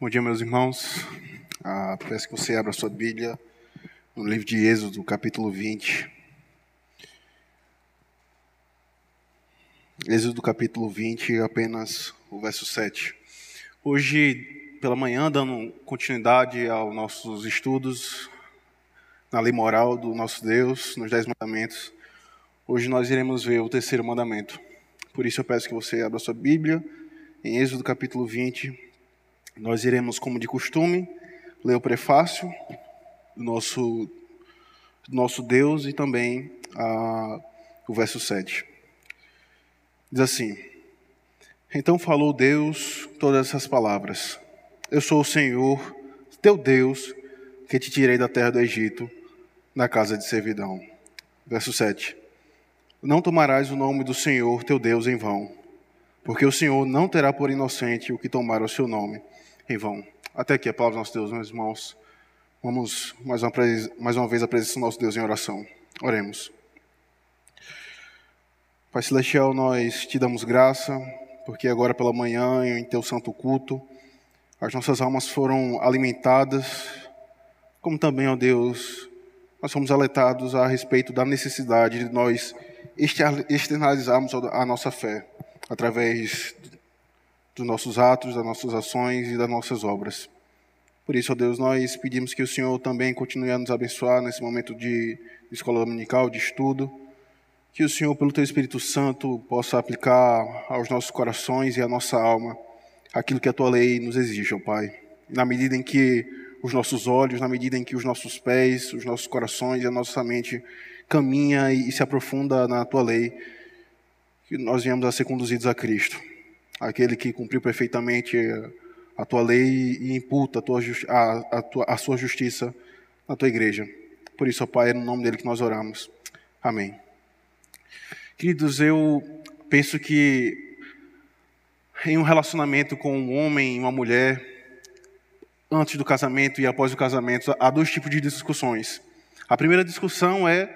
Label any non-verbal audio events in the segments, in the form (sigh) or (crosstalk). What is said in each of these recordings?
Bom dia, meus irmãos. Ah, peço que você abra sua Bíblia no livro de Êxodo, capítulo 20. Êxodo, capítulo 20, apenas o verso 7. Hoje, pela manhã, dando continuidade aos nossos estudos na lei moral do nosso Deus, nos Dez Mandamentos, hoje nós iremos ver o terceiro mandamento. Por isso, eu peço que você abra sua Bíblia em Êxodo, capítulo 20 nós iremos, como de costume, ler o prefácio do nosso, do nosso Deus e também a, o verso 7. Diz assim: Então falou Deus todas essas palavras: Eu sou o Senhor, teu Deus, que te tirei da terra do Egito, da casa de servidão. Verso 7. Não tomarás o nome do Senhor teu Deus em vão, porque o Senhor não terá por inocente o que tomar o seu nome em vão. Até aqui a palavra do nosso Deus, meus irmãos. Vamos mais uma, mais uma vez a presença do nosso Deus em oração. Oremos. Pai Celestial, nós te damos graça, porque agora pela manhã, em teu santo culto, as nossas almas foram alimentadas, como também, ó Deus, nós fomos alertados a respeito da necessidade de nós externalizarmos a nossa fé através dos nossos atos, das nossas ações e das nossas obras. Por isso, ó Deus, nós pedimos que o Senhor também continue a nos abençoar nesse momento de escola dominical, de estudo. Que o Senhor, pelo Teu Espírito Santo, possa aplicar aos nossos corações e à nossa alma aquilo que a Tua lei nos exige, ó Pai. Na medida em que os nossos olhos, na medida em que os nossos pés, os nossos corações e a nossa mente caminha e se aprofunda na Tua lei, que nós venhamos a ser conduzidos a Cristo aquele que cumpriu perfeitamente a tua lei e imputa a, tua, a, a, tua, a sua justiça na tua igreja. Por isso, ó Pai, é no nome dele que nós oramos. Amém. Queridos, eu penso que em um relacionamento com um homem e uma mulher, antes do casamento e após o casamento, há dois tipos de discussões. A primeira discussão é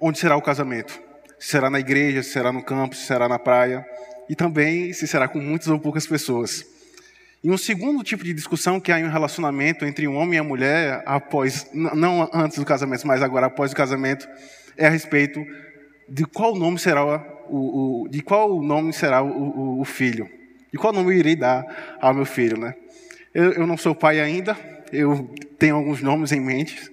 onde será o casamento. Se será na igreja, se será no campo, se será na praia e também se será com muitas ou poucas pessoas. E um segundo tipo de discussão que há em um relacionamento entre um homem e a mulher, após, não antes do casamento, mas agora após o casamento, é a respeito de qual nome será o, o de qual nome será o, o, o, filho, e qual nome eu irei dar ao meu filho, né? Eu, eu não sou pai ainda, eu tenho alguns nomes em mente,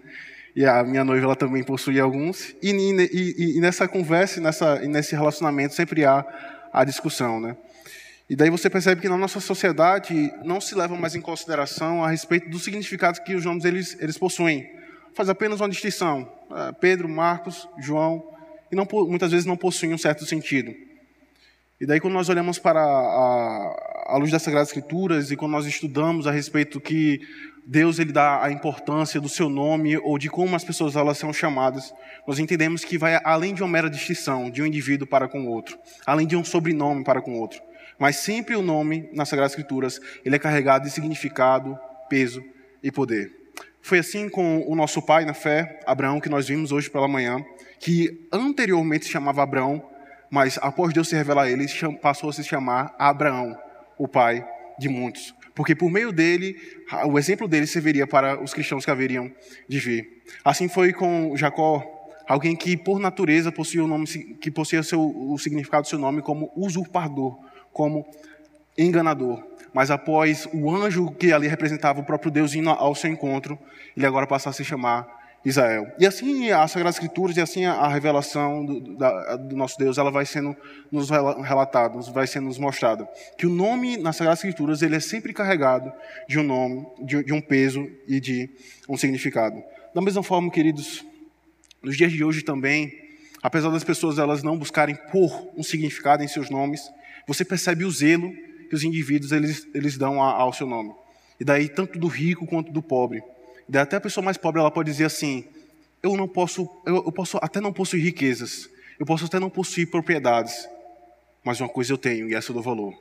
e a minha noiva ela também possui alguns, e, e, e nessa conversa, nessa, nesse relacionamento sempre há a discussão, né? E daí você percebe que na nossa sociedade não se leva mais em consideração a respeito dos significados que os nomes eles, eles possuem. Faz apenas uma distinção. É, Pedro, Marcos, João, e não, muitas vezes não possuem um certo sentido. E daí quando nós olhamos para a, a luz das Sagradas Escrituras e quando nós estudamos a respeito que Deus ele dá a importância do seu nome ou de como as pessoas elas são chamadas, nós entendemos que vai além de uma mera distinção de um indivíduo para com o outro, além de um sobrenome para com o outro. Mas sempre o nome nas Sagradas Escrituras, ele é carregado de significado, peso e poder. Foi assim com o nosso pai na fé, Abraão, que nós vimos hoje pela manhã, que anteriormente se chamava Abraão, mas após Deus se revelar a ele, passou a se chamar Abraão, o pai de muitos. Porque por meio dele, o exemplo dele serviria para os cristãos que haveriam de vir. Assim foi com Jacó, alguém que por natureza possuía o nome que possuía seu, o significado do seu nome como usurpador, como enganador. Mas após o anjo que ali representava o próprio Deus indo ao seu encontro, ele agora passa a se chamar Israel. E assim as Sagradas Escrituras e assim a revelação do, da, do, nosso Deus, ela vai sendo nos relatada, vai sendo nos mostrada. Que o nome nas Sagradas Escrituras ele é sempre carregado de um nome, de, de um peso e de um significado. Da mesma forma, queridos, nos dias de hoje também, apesar das pessoas elas não buscarem por um significado em seus nomes, você percebe o zelo que os indivíduos eles, eles dão ao seu nome. E daí tanto do rico quanto do pobre até a pessoa mais pobre ela pode dizer assim: eu não posso, eu, eu posso até não possuir riquezas, eu posso até não possuir propriedades, mas uma coisa eu tenho e essa eu dou valor,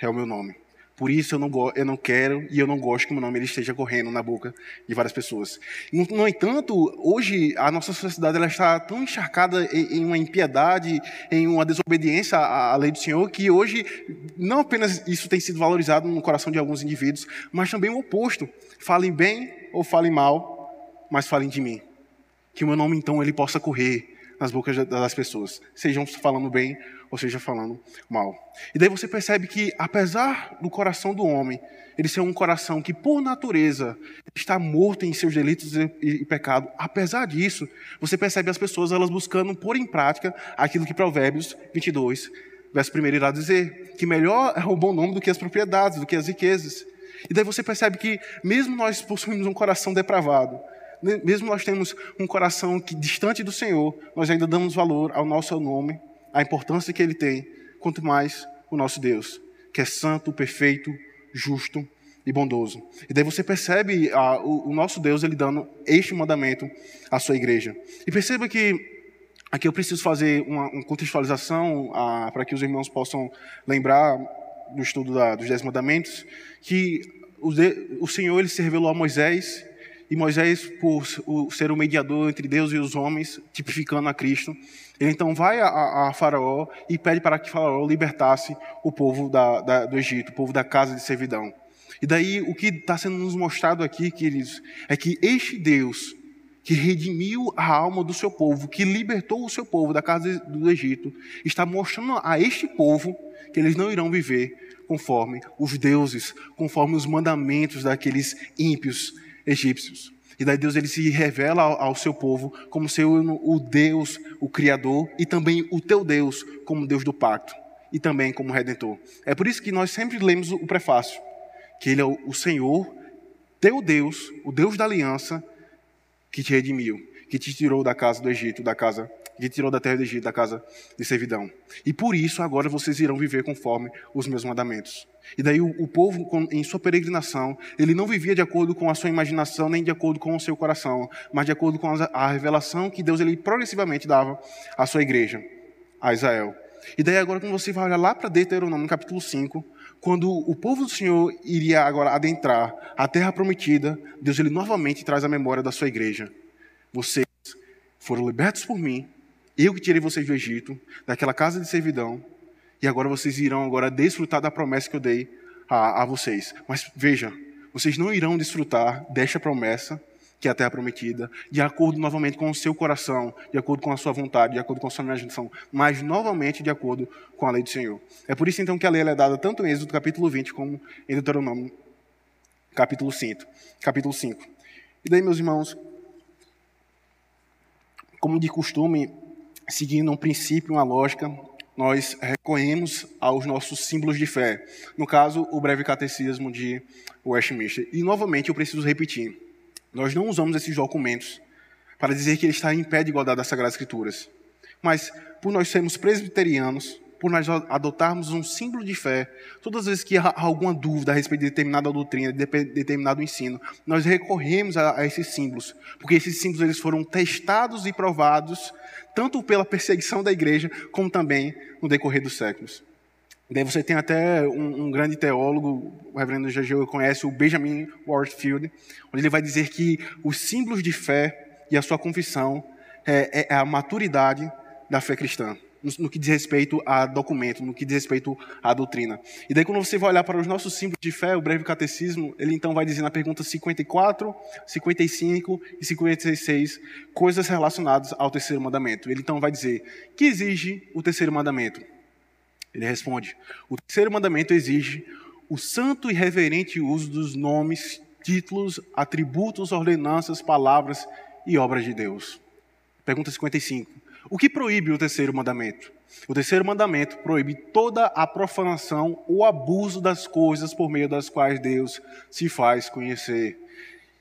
é o meu nome. Por isso eu não, eu não quero e eu não gosto que o meu nome ele esteja correndo na boca de várias pessoas. No, no entanto, hoje a nossa sociedade ela está tão encharcada em, em uma impiedade, em uma desobediência à, à, lei do Senhor, que hoje não apenas isso tem sido valorizado no coração de alguns indivíduos, mas também o oposto. Falem bem ou falem mal, mas falem de mim. Que o meu nome então ele possa correr nas bocas das pessoas, sejam falando bem ou seja, falando mal. E daí você percebe que, apesar do coração do homem, ele ser um coração que, por natureza, está morto em seus delitos e, e pecado, apesar disso, você percebe as pessoas elas buscando pôr em prática aquilo que Provérbios 22, verso 1 irá dizer, que melhor é o bom nome do que as propriedades, do que as riquezas. E daí você percebe que, mesmo nós possuímos um coração depravado, mesmo nós temos um coração que distante do Senhor, nós ainda damos valor ao nosso nome a importância que ele tem, quanto mais o nosso Deus, que é santo, perfeito, justo e bondoso. E daí você percebe ah, o, o, nosso Deus ele dando este mandamento à sua igreja. E perceba que aqui eu preciso fazer uma, uma contextualização ah, para que os irmãos possam lembrar do estudo da, dos Dez Mandamentos, que o, o Senhor ele se revelou a Moisés e Moisés, por ser o mediador entre Deus e os homens, tipificando a Cristo, ele então vai a, a Faraó e pede para que Faraó libertasse o povo da, da, do Egito, o povo da casa de servidão. E daí o que está sendo nos mostrado aqui, queridos, é que este Deus que redimiu a alma do seu povo, que libertou o seu povo da casa do Egito, está mostrando a este povo que eles não irão viver conforme os deuses, conforme os mandamentos daqueles ímpios egípcios. E daí Deus ele se revela ao, seu povo como seu o Deus, o Criador, e também o teu Deus como Deus do pacto, e também como Redentor. É por isso que nós sempre lemos o prefácio, que Ele é o, o Senhor, teu Deus, o Deus da aliança, que te redimiu, que te tirou da casa do Egito, da casa que tirou da terra do Egito, da casa de servidão. E por isso agora vocês irão viver conforme os meus mandamentos. E daí o, o, povo, em sua peregrinação, ele não vivia de acordo com a sua imaginação, nem de acordo com o seu coração, mas de acordo com a, a revelação que Deus ele progressivamente dava à sua igreja, a Israel. E daí agora quando você vai olhar lá para Deuteronômio, capítulo 5, quando o povo do Senhor iria agora adentrar a terra prometida, Deus ele novamente traz a memória da sua igreja. Vocês foram libertos por mim, eu que tirei vocês do Egito, daquela casa de servidão, e agora vocês irão agora desfrutar da promessa que eu dei a, a vocês. Mas veja, vocês não irão desfrutar desta promessa, que é a terra prometida, de acordo novamente com o seu coração, de acordo com a sua vontade, de acordo com a sua imaginação, mas novamente de acordo com a lei do Senhor. É por isso então que a lei é dada tanto em Êxodo capítulo 20 como em Deuteronômio capítulo 5. Capítulo 5. E daí, meus irmãos, como de costume, seguindo um princípio, uma lógica, nós recorremos aos nossos símbolos de fé. No caso, o breve catecismo de Westminster. E novamente eu preciso repetir: nós não usamos esses documentos para dizer que ele está em pé de igualdade das Sagradas Escrituras. Mas, por nós sermos presbiterianos, por nós adotarmos um símbolo de fé, todas as vezes que há alguma dúvida a respeito de determinada doutrina, de determinado ensino, nós recorremos a, a esses símbolos, porque esses símbolos eles foram testados e provados tanto pela perseguição da igreja, como também no decorrer dos séculos. Daí você tem até um, um grande teólogo, o reverendo Gageu conhece, o Benjamin Warfield, onde ele vai dizer que os símbolos de fé e a sua confissão é, é a maturidade da fé cristã no, que diz respeito a documento, no que diz respeito à doutrina. E daí, quando você vai olhar para os nossos símbolos de fé, o breve catecismo, ele então vai dizer na pergunta 54, 55 e 56 coisas relacionadas ao terceiro mandamento. Ele então vai dizer: que exige o terceiro mandamento? Ele responde: o terceiro mandamento exige o santo e reverente uso dos nomes, títulos, atributos, ordenanças, palavras e obras de Deus. Pergunta 55. O que proíbe o terceiro mandamento? O terceiro mandamento proíbe toda a profanação ou abuso das coisas por meio das quais Deus se faz conhecer.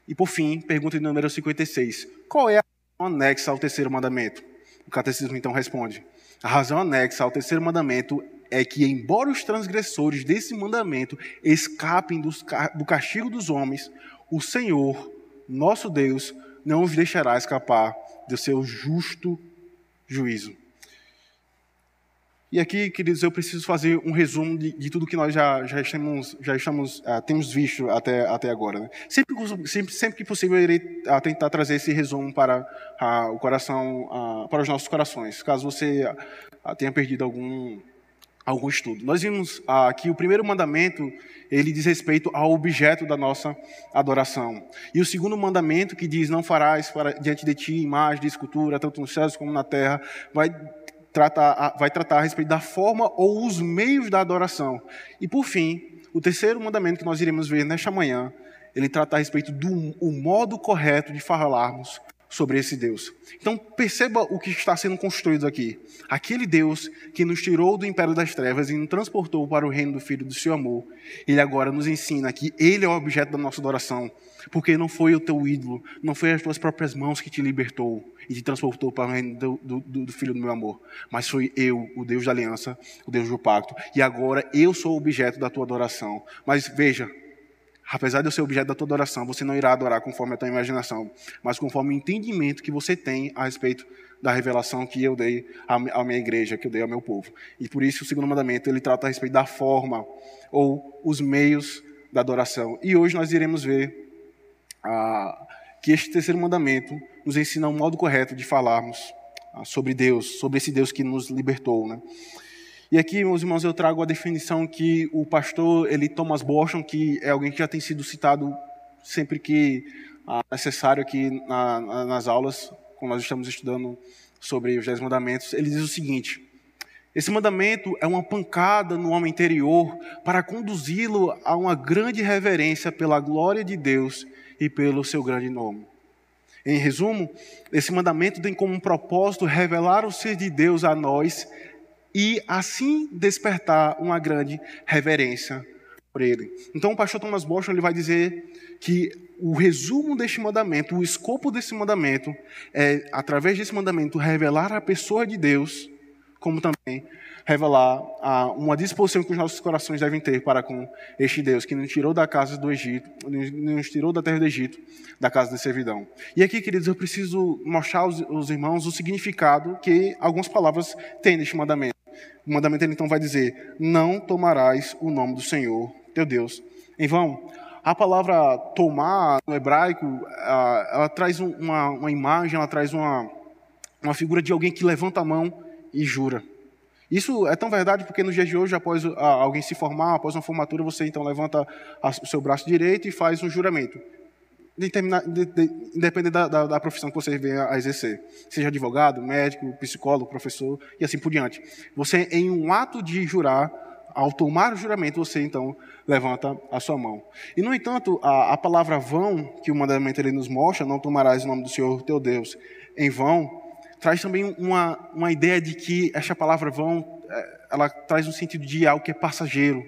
E por fim, pergunta número 56. Qual é a razão anexa ao terceiro mandamento? O catecismo então responde: A razão anexa ao terceiro mandamento é que, embora os transgressores desse mandamento escapem do castigo dos homens, o Senhor, nosso Deus, não os deixará escapar do seu justo juízo. E aqui, queridos, eu preciso fazer um resumo de, de tudo que nós já, já estamos, já estamos uh, temos visto até, até agora. Né? Sempre, sempre, sempre, que possível, eu irei uh, tentar trazer esse resumo para uh, o coração, para os nossos corações, caso você tenha perdido algum algum estudo. Nós vimos que o primeiro mandamento ele diz respeito ao objeto da nossa adoração. E o segundo mandamento que diz não farás para, diante de ti imagem de escultura tanto nos céus como na terra vai tratar, vai tratar a respeito da forma ou os meios da adoração. E por fim, o terceiro mandamento que nós iremos ver nesta manhã, ele trata a respeito do o modo correto de falarmos sobre esse Deus. Então perceba o que está sendo construído aqui. Aquele Deus que nos tirou do império das trevas e nos transportou para o reino do Filho do seu amor, ele agora nos ensina que ele é o objeto da nossa adoração, porque não foi o teu ídolo, não foi as tuas próprias mãos que te libertou e te transportou para o reino do, do, do, Filho do meu amor, mas foi eu, o Deus da aliança, o Deus do pacto, e agora eu sou o objeto da tua adoração. Mas veja, apesar de eu ser objeto da tua adoração, você não irá adorar conforme a tua imaginação, mas conforme o entendimento que você tem a respeito da revelação que eu dei à minha igreja, que eu dei ao meu povo. E por isso o segundo mandamento, ele trata a respeito da forma ou os meios da adoração. E hoje nós iremos ver ah, que este terceiro mandamento nos ensina um modo correto de falarmos ah, sobre Deus, sobre esse Deus que nos libertou, né? E aqui, meus irmãos, eu trago a definição que o pastor ele Thomas Boston, que é alguém que já tem sido citado sempre que ah, necessário aqui na, na, nas aulas, quando nós estamos estudando sobre os dez mandamentos, ele diz o seguinte: esse mandamento é uma pancada no homem interior para conduzi-lo a uma grande reverência pela glória de Deus e pelo seu grande nome. Em resumo, esse mandamento tem como propósito revelar o ser de Deus a nós e assim despertar uma grande reverência por ele. Então o pastor Thomas Bosch ele vai dizer que o resumo deste mandamento, o escopo desse mandamento é através desse mandamento revelar a pessoa de Deus, como também revelar ah, uma disposição que os nossos corações devem ter para com este Deus que nos tirou da casa do Egito, nos tirou da terra do Egito, da casa da servidão. E aqui, queridos, eu preciso mostrar aos, aos irmãos o significado que algumas palavras têm neste mandamento. O mandamento ele então vai dizer: Não tomarás o nome do Senhor, teu Deus, em vão. A palavra tomar no hebraico, ela traz uma, uma imagem, ela traz uma, uma figura de alguém que levanta a mão e jura. Isso é tão verdade porque nos dias de hoje, após alguém se formar, após uma formatura, você então levanta o seu braço direito e faz um juramento. Independente da, da, da, profissão que você venha a exercer. Seja advogado, médico, psicólogo, professor e assim por diante. Você, em um ato de jurar, ao tomar o juramento, você então levanta a sua mão. E, no entanto, a, a palavra vão, que o mandamento ele nos mostra, não tomarás o nome do Senhor teu Deus em vão, traz também uma, uma ideia de que esta palavra vão, é, ela traz um sentido de algo que é passageiro.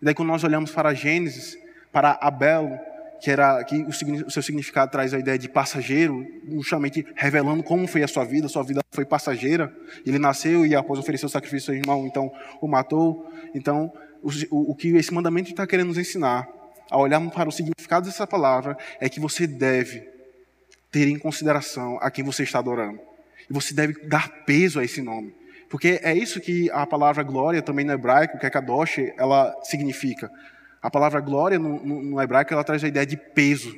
E daí quando nós olhamos para Gênesis, para Abel, que era que o, seu significado traz a ideia de passageiro, justamente revelando como foi a sua vida, sua vida foi passageira. Ele nasceu e após oferecer o sacrifício ao irmão, então o matou. Então, o, o, o que esse mandamento está querendo nos ensinar, ao olharmos para o significado dessa palavra, é que você deve ter em consideração a quem você está adorando. E você deve dar peso a esse nome. Porque é isso que a palavra glória, também no hebraico, que é kadosh, ela significa. A palavra glória no, no, no hebraico, ela traz a ideia de peso,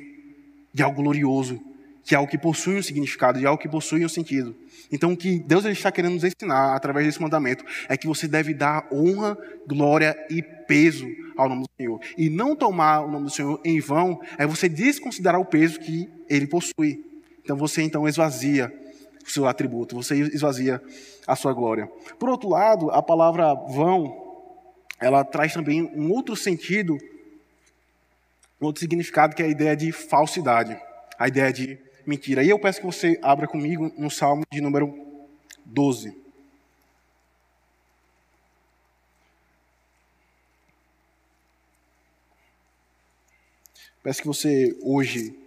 de algo glorioso, que é algo que possui um significado, de algo que possui um sentido. Então, o que Deus está querendo nos ensinar através desse mandamento é que você deve dar honra, glória e peso ao nome do Senhor. E não tomar o nome do Senhor em vão é você desconsiderar o peso que ele possui. Então, você então esvazia o seu atributo, você esvazia a sua glória. Por outro lado, a palavra vão, ela traz também um outro sentido, um outro significado que é a ideia de falsidade, a ideia de mentira. E eu peço que você abra comigo no Salmo de número 12. Peço que você hoje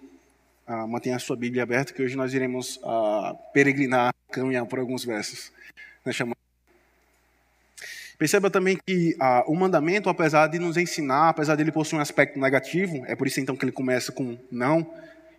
ah, mantenha a sua Bíblia aberta, que hoje nós iremos ah, peregrinar, caminhar por alguns versos. Né, Perceba também que ah, o mandamento, apesar de nos ensinar, apesar dele possuir um aspecto negativo, é por isso então que ele começa com não,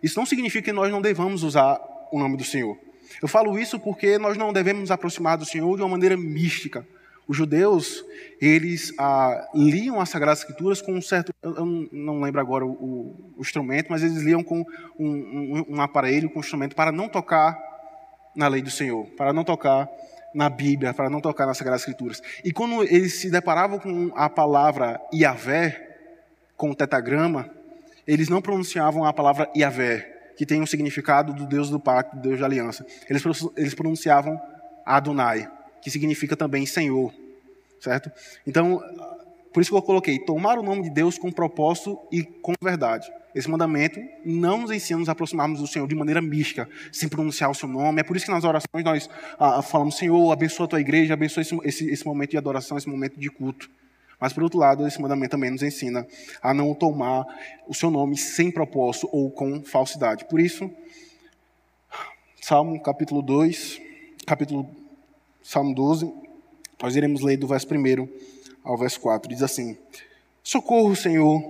isso não significa que nós não devamos usar o nome do Senhor. Eu falo isso porque nós não devemos nos aproximar do Senhor de uma maneira mística, Os judeus, eles ah, liam as Sagradas Escrituras com um certo, eu não lembro agora o, o instrumento, mas eles liam com um, um, um, aparelho, com um instrumento para não tocar na lei do Senhor, para não tocar na Bíblia, para não tocar nas Sagradas Escrituras. E quando eles se deparavam com a palavra Yahvé, com o tetagrama, eles não pronunciavam a palavra Yahvé, que tem o um significado do Deus do pacto, do Deus da aliança. Eles, eles pronunciavam Adonai, que significa também Senhor, certo? Então, por isso que eu coloquei, tomar o nome de Deus com propósito e com verdade. Esse mandamento não nos ensina a nos aproximarmos do Senhor de maneira mística, sem pronunciar o seu nome. É por isso que nas orações nós ah, falamos, Senhor, abençoa a tua igreja, abençoa esse, esse, esse momento de adoração, esse momento de culto. Mas, por outro lado, esse mandamento também nos ensina a não tomar o seu nome sem propósito ou com falsidade. Por isso, Salmo capítulo 2, capítulo Salmo 12, nós iremos ler do verso 1 ao verso 4. Diz assim: Socorro, Senhor,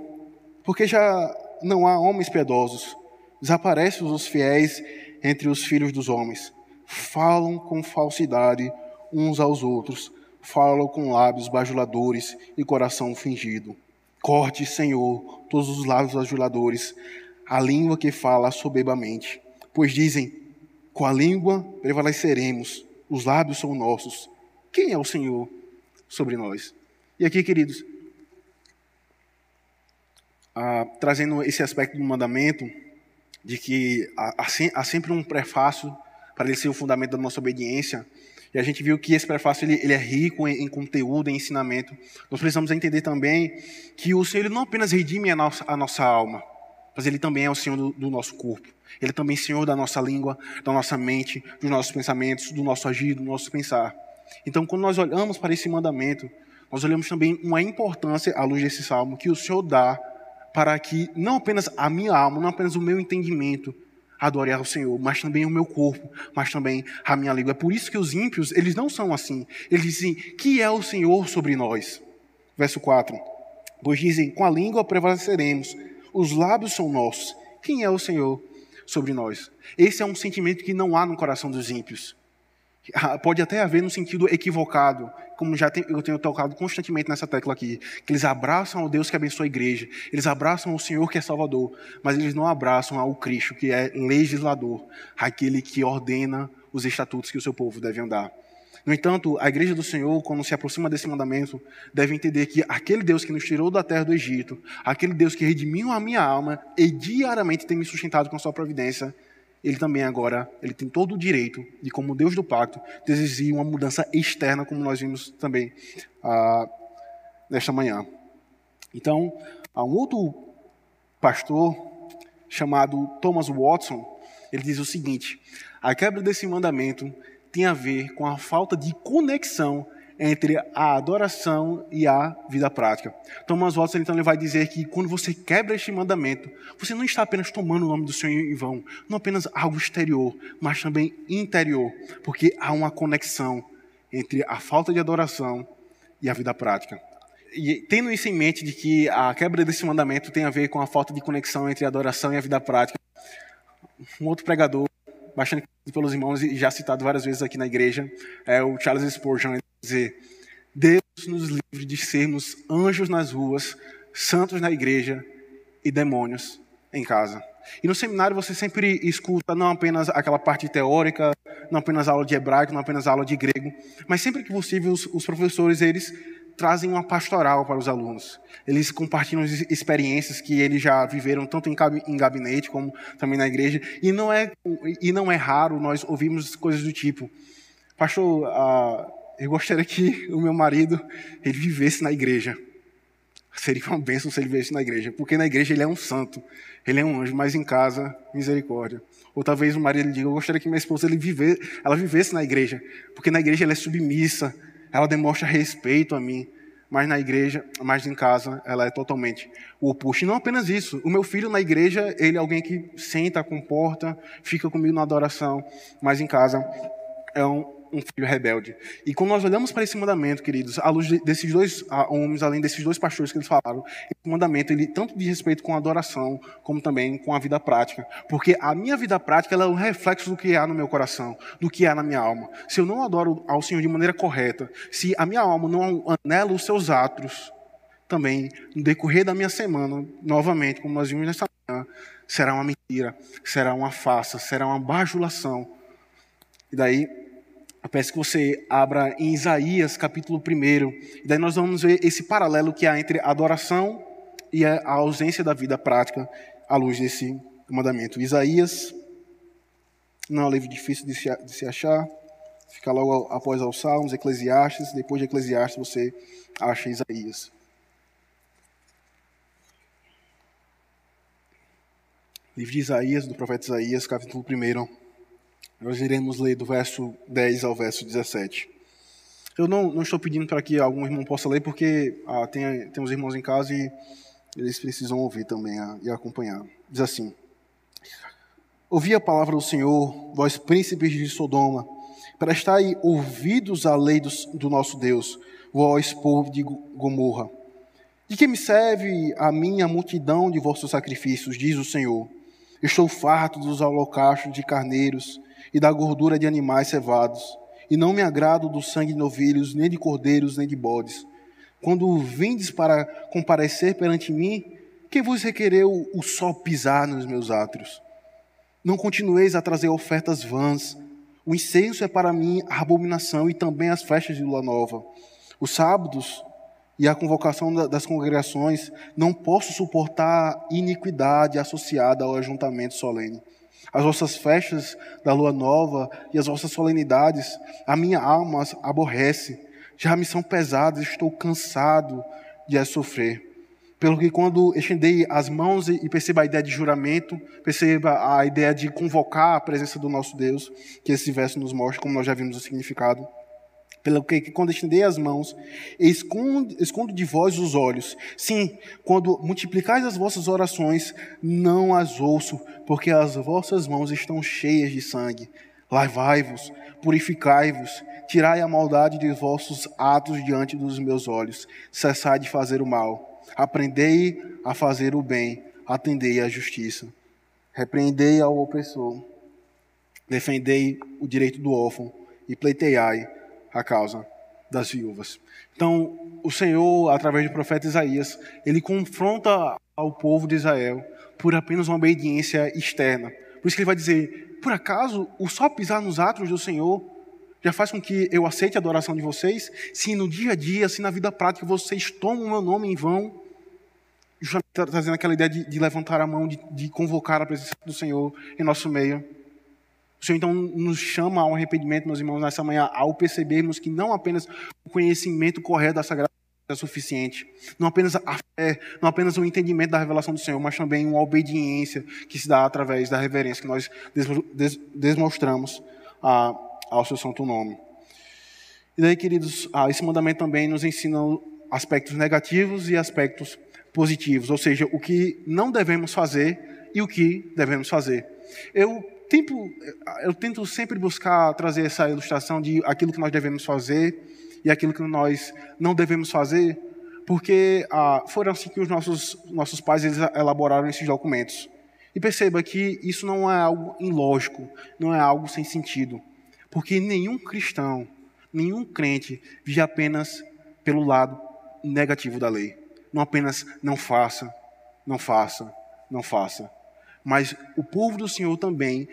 porque já não há homens piedosos, desaparecem os fiéis entre os filhos dos homens. Falam com falsidade uns aos outros, falam com lábios bajuladores e coração fingido. Corte, Senhor, todos os lábios bajuladores, a língua que fala soberbamente. Pois dizem: com a língua prevaleceremos, os lábios são nossos. Quem é o Senhor sobre nós? E aqui, queridos, ah, trazendo esse aspecto do mandamento, de que há, há sempre um prefácio para ele ser o fundamento da nossa obediência, e a gente viu que esse prefácio ele, ele é rico em, em, conteúdo, em ensinamento. Nós precisamos entender também que o Senhor ele não apenas redime a nossa, a nossa alma, mas Ele também é o Senhor do, do nosso corpo. Ele também é Senhor da nossa língua, da nossa mente, dos nossos pensamentos, do nosso agir, do nosso pensar. Então, quando nós olhamos para esse mandamento, nós olhamos também uma importância, à luz desse salmo, que o Senhor dá para que não apenas a minha alma, não apenas o meu entendimento adore ao Senhor, mas também o meu corpo, mas também a minha língua. É por isso que os ímpios, eles não são assim. Eles dizem, que é o Senhor sobre nós? Verso 4. Pois dizem, com a língua prevaleceremos, os lábios são nossos. Quem é o Senhor sobre nós? Esse é um sentimento que não há no coração dos ímpios. Ah, pode até haver no sentido equivocado, como já eu tenho tocado constantemente nessa tecla aqui, que eles abraçam o Deus que abençoa a igreja, eles abraçam o Senhor que é Salvador, mas eles não abraçam ao Cristo que é legislador, aquele que ordena os estatutos que o seu povo deve andar. No entanto, a igreja do Senhor, quando se aproxima desse mandamento, deve entender que aquele Deus que nos tirou da terra do Egito, aquele Deus que redimiu a minha alma e diariamente tem me sustentado com a sua providência, ele também agora, ele tem todo o direito de, como Deus do pacto, de exigir uma mudança externa, como nós vimos também ah, nesta manhã. Então, há um outro pastor chamado Thomas Watson, ele diz o seguinte: a quebra desse mandamento tem a ver com a falta de conexão entre a adoração e a vida prática. Thomas Watson então ele vai dizer que quando você quebra este mandamento, você não está apenas tomando o nome do Senhor em vão, não apenas algo exterior, mas também interior, porque há uma conexão entre a falta de adoração e a vida prática. E tendo isso em mente de que a quebra desse mandamento tem a ver com a falta de conexão entre a adoração e a vida prática, um outro pregador bastante pelos irmãos e já citado várias vezes aqui na igreja, é o Charles Spurgeon dizer: Deus nos livre de sermos anjos nas ruas, santos na igreja e demônios em casa. E no seminário você sempre escuta não apenas aquela parte teórica, não apenas aula de hebraico, não apenas aula de grego, mas sempre que possível os, os professores eles trazem uma pastoral para os alunos. Eles compartilham experiências que eles já viveram tanto em gabinete como também na igreja. E não é, e não é raro nós ouvirmos coisas do tipo: Pastor, ah, eu gostaria que o meu marido ele vivesse na igreja. Seria uma bênção se ele vivesse na igreja, porque na igreja ele é um santo, ele é um anjo, mas em casa, misericórdia. Ou talvez o marido diga: Eu gostaria que minha esposa ele viver, ela vivesse na igreja, porque na igreja ela é submissa, ela demonstra respeito a mim, mas na igreja, mas em casa, ela é totalmente o oposto. E não apenas isso, o meu filho na igreja, ele é alguém que senta, comporta, fica comigo na adoração, mas em casa é um, um filho rebelde. E quando nós olhamos para esse mandamento, queridos, à luz desses dois homens, além desses dois pastores que eles falaram, esse mandamento, ele tanto diz respeito com a adoração, como também com a vida prática. Porque a minha vida prática ela é um reflexo do que há no meu coração, do que há na minha alma. Se eu não adoro ao Senhor de maneira correta, se a minha alma não anela os seus atos, também, no decorrer da minha semana, novamente, como nós vimos nessa manhã, será uma mentira, será uma farsa, será uma bajulação. E daí, eu peço que você abra em Isaías, capítulo 1. E daí nós vamos ver esse paralelo que há entre a adoração e a ausência da vida prática à luz desse mandamento. Isaías, não é um livro difícil de se, de se achar, fica logo após os Salmos, Eclesiastes, depois de Eclesiastes você acha Isaías. Livro de Isaías, do profeta Isaías, capítulo 1. Nós iremos ler do verso 10 ao verso 17. Eu não, não estou pedindo para que algum irmão possa ler, porque ah, tem, tem irmãos em casa e eles precisam ouvir também ah, e acompanhar. Diz assim: Ouvi a palavra do Senhor, vós príncipes de Sodoma, prestai ouvidos à lei do, do nosso Deus, vós povo de Gomorra. De que me serve a minha multidão de vossos sacrifícios, diz o Senhor. Estou farto dos holocaustos de carneiros e da gordura de animais cevados, e não me agrado do sangue de novilhos, nem de cordeiros, nem de bodes. Quando vindes para comparecer perante mim, quem vos requereu o sol pisar nos meus átrios? Não continueis a trazer ofertas vãs. O incenso é para mim a abominação e também as festas de lua nova. Os sábados e a convocação das congregações, não posso suportar iniquidade associada ao ajuntamento solene as vossas festas da lua nova e as vossas solenidades, a minha alma aborrece, já me são pesadas, estou cansado de as sofrer. Pelo que quando estendei as mãos e perceba a ideia de juramento, perceba a ideia de convocar a presença do nosso Deus, que esse verso nos mostra, como nós já vimos o significado pelo que quando estendei as mãos, escondo, escondo de vós os olhos. Sim, quando multiplicais as vossas orações, não as ouço, porque as vossas mãos estão cheias de sangue. Lavai-vos, purificai-vos, tirai a maldade de vossos atos diante dos meus olhos. Cessai de fazer o mal. Aprendei a fazer o bem, atendei à justiça. Repreendei ao opressor. Defendei o direito do órfão e pleiteiai a causa das viúvas. Então, o Senhor, através do profeta Isaías, ele confronta ao povo de Israel por apenas uma obediência externa. Por isso que ele vai dizer: por acaso o só pisar nos atos do Senhor já faz com que eu aceite a adoração de vocês? Se no dia a dia, se na vida prática vocês tomam o meu nome em vão, trazendo aquela ideia de, de levantar a mão, de, de convocar a presença do Senhor em nosso meio. O Senhor então nos chama ao arrependimento, meus irmãos, nessa manhã, ao percebermos que não apenas o conhecimento correto da Sagrada é suficiente, não apenas a fé, não apenas o entendimento da revelação do Senhor, mas também uma obediência que se dá através da reverência que nós demonstramos ao seu santo nome. E daí, queridos, esse mandamento também nos ensina aspectos negativos e aspectos positivos, ou seja, o que não devemos fazer e o que devemos fazer. Eu tempo, eu tento sempre buscar trazer essa ilustração de aquilo que nós devemos fazer e aquilo que nós não devemos fazer, porque ah, foram assim que os nossos, nossos pais eles elaboraram esses documentos. E perceba que isso não é algo ilógico, não é algo sem sentido, porque nenhum cristão, nenhum crente vive apenas pelo lado negativo da lei. Não apenas não faça, não faça, não faça. Mas o povo do Senhor também,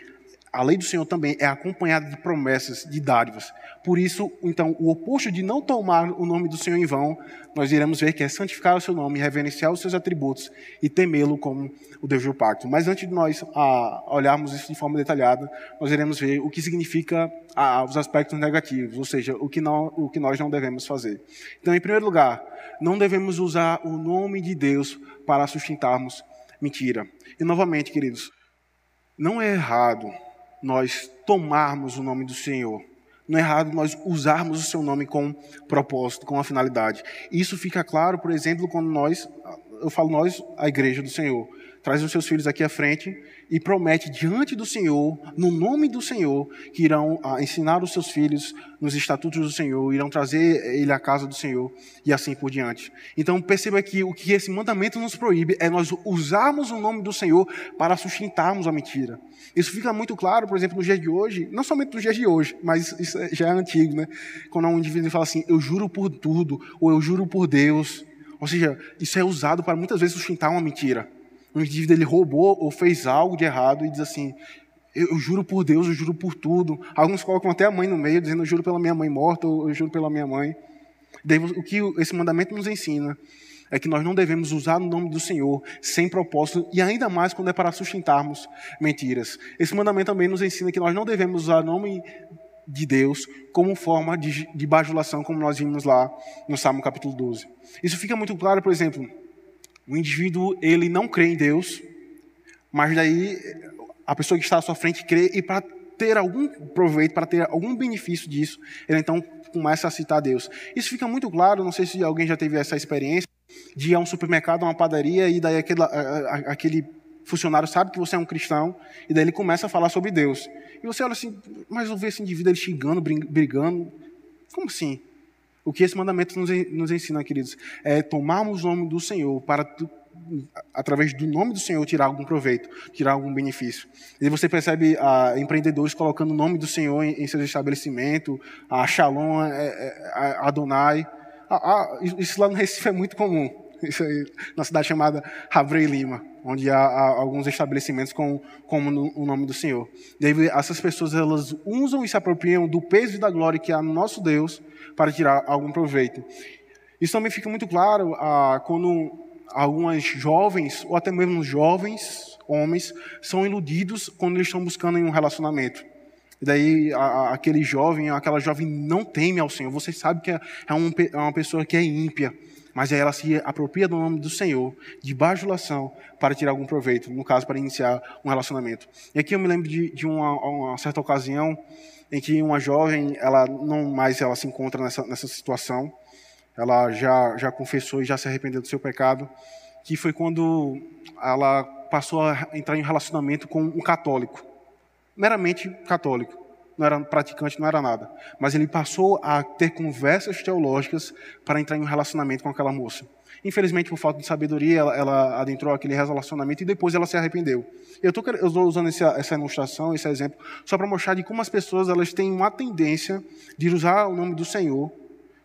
a lei do Senhor também é acompanhada de promessas, de dádivas. Por isso, então, o oposto de não tomar o nome do Senhor em vão, nós iremos ver que é santificar o seu nome, reverenciar os seus atributos e temê-lo como o Deus do pacto. Mas antes de nós ah, olharmos isso de forma detalhada, nós iremos ver o que significa ah, os aspectos negativos, ou seja, o que, não, o que nós não devemos fazer. Então, em primeiro lugar, não devemos usar o nome de Deus para sustentarmos mentira. E novamente, queridos, não é errado nós tomarmos o nome do Senhor. Não é errado nós usarmos o seu nome com propósito, com a finalidade. Isso fica claro, por exemplo, quando nós eu falo nós, a igreja do Senhor, traz os seus filhos aqui à frente e promete diante do Senhor, no nome do Senhor, que irão ah, ensinar os seus filhos nos estatutos do Senhor, irão trazer ele à casa do Senhor e assim por diante. Então perceba que o que esse mandamento nos proíbe é nós usarmos o nome do Senhor para sustentarmos a mentira. Isso fica muito claro, por exemplo, no dia de hoje, não somente no dia de hoje, mas isso é, já é antigo, né? Quando um indivíduo fala assim, eu juro por tudo, ou eu juro por Deus. Ou seja, isso é usado para muitas vezes sustentar uma mentira um indivíduo ele roubou ou fez algo de errado e diz assim: eu, eu, juro por Deus, eu juro por tudo. Alguns colocam até a mãe no meio, dizendo: Eu juro pela minha mãe morta, ou eu juro pela minha mãe. Daí, o que esse mandamento nos ensina é que nós não devemos usar o nome do Senhor sem propósito, e ainda mais quando é para sustentarmos mentiras. Esse mandamento também nos ensina que nós não devemos usar o nome de Deus como forma de, de bajulação, como nós vimos lá no Salmo capítulo 12. Isso fica muito claro, por exemplo, o indivíduo, ele não crê em Deus, mas daí a pessoa que está à sua frente crê e para ter algum proveito, para ter algum benefício disso, ele então começa a citar Deus. Isso fica muito claro, não sei se alguém já teve essa experiência, de ir a um supermercado, a uma padaria, e daí aquele, aquele funcionário sabe que você é um cristão, e daí ele começa a falar sobre Deus. E você olha assim, mas eu vejo esse indivíduo ele xingando, brigando. Como assim? O que esse mandamento nos, ensina, queridos, é tomarmos o nome do Senhor para, através do nome do Senhor, tirar algum proveito, tirar algum benefício. E você percebe ah, empreendedores colocando o nome do Senhor em, em seus estabelecimentos, a Shalom, a, é, é, a Adonai. Ah, ah, isso lá no Recife é muito comum. (laughs) Isso aí, na cidade chamada Havrei Lima, onde há, há alguns estabelecimentos com, com o nome do Senhor. Daí essas pessoas elas usam e se apropriam do peso e da glória que há no nosso Deus para tirar algum proveito. Isso também fica muito claro ah, quando algumas jovens, ou até mesmo jovens, homens, são iludidos quando eles estão buscando em um relacionamento. E daí a, aquele jovem, aquela jovem não teme ao Senhor. Você sabe que é, é, um, é uma pessoa que é ímpia, mas ela se apropria do nome do Senhor, de bajulação, para tirar algum proveito, no caso, para iniciar um relacionamento. E aqui eu me lembro de, de uma, uma certa ocasião em que uma jovem, ela não mais ela se encontra nessa, nessa situação, ela já, já confessou e já se arrependeu do seu pecado, que foi quando ela passou a entrar em relacionamento com um católico, meramente católico, não era praticante, não era nada, mas ele passou a ter conversas teológicas para entrar em um relacionamento com aquela moça. Infelizmente, por falta de sabedoria, ela, ela adentrou aquele relacionamento e depois ela se arrependeu. Eu estou usando essa, essa ilustração, esse exemplo, só para mostrar de como as pessoas elas têm uma tendência de usar o nome do Senhor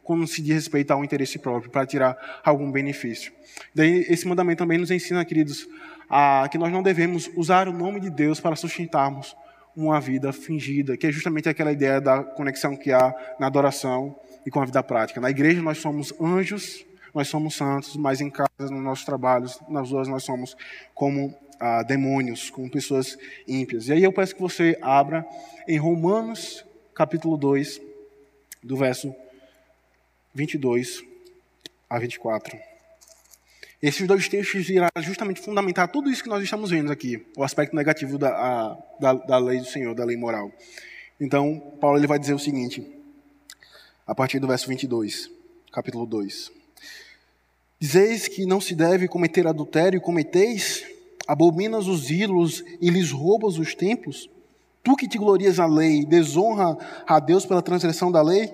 quando se diz respeito ao interesse próprio, para tirar algum benefício. Daí, esse mandamento também nos ensina, queridos, a, que nós não devemos usar o nome de Deus para sustentarmos uma vida fingida, que é justamente aquela ideia da conexão que há na adoração e com a vida prática. Na igreja nós somos anjos nós somos santos, mas em casa, nos nossos trabalhos, nas ruas, nós somos como ah, demônios, como pessoas ímpias. E aí eu peço que você abra em Romanos, capítulo 2, do verso 22 a 24. Esses dois textos irão justamente fundamentar tudo isso que nós estamos vendo aqui, o aspecto negativo da, a, da, da lei do Senhor, da lei moral. Então, Paulo ele vai dizer o seguinte, a partir do verso 22, capítulo 2. Dizeis que não se deve cometer adultério, cometeis? Abominas os ídolos e lhes roubas os templos? Tu que te glorias na lei, desonra a Deus pela transgressão da lei?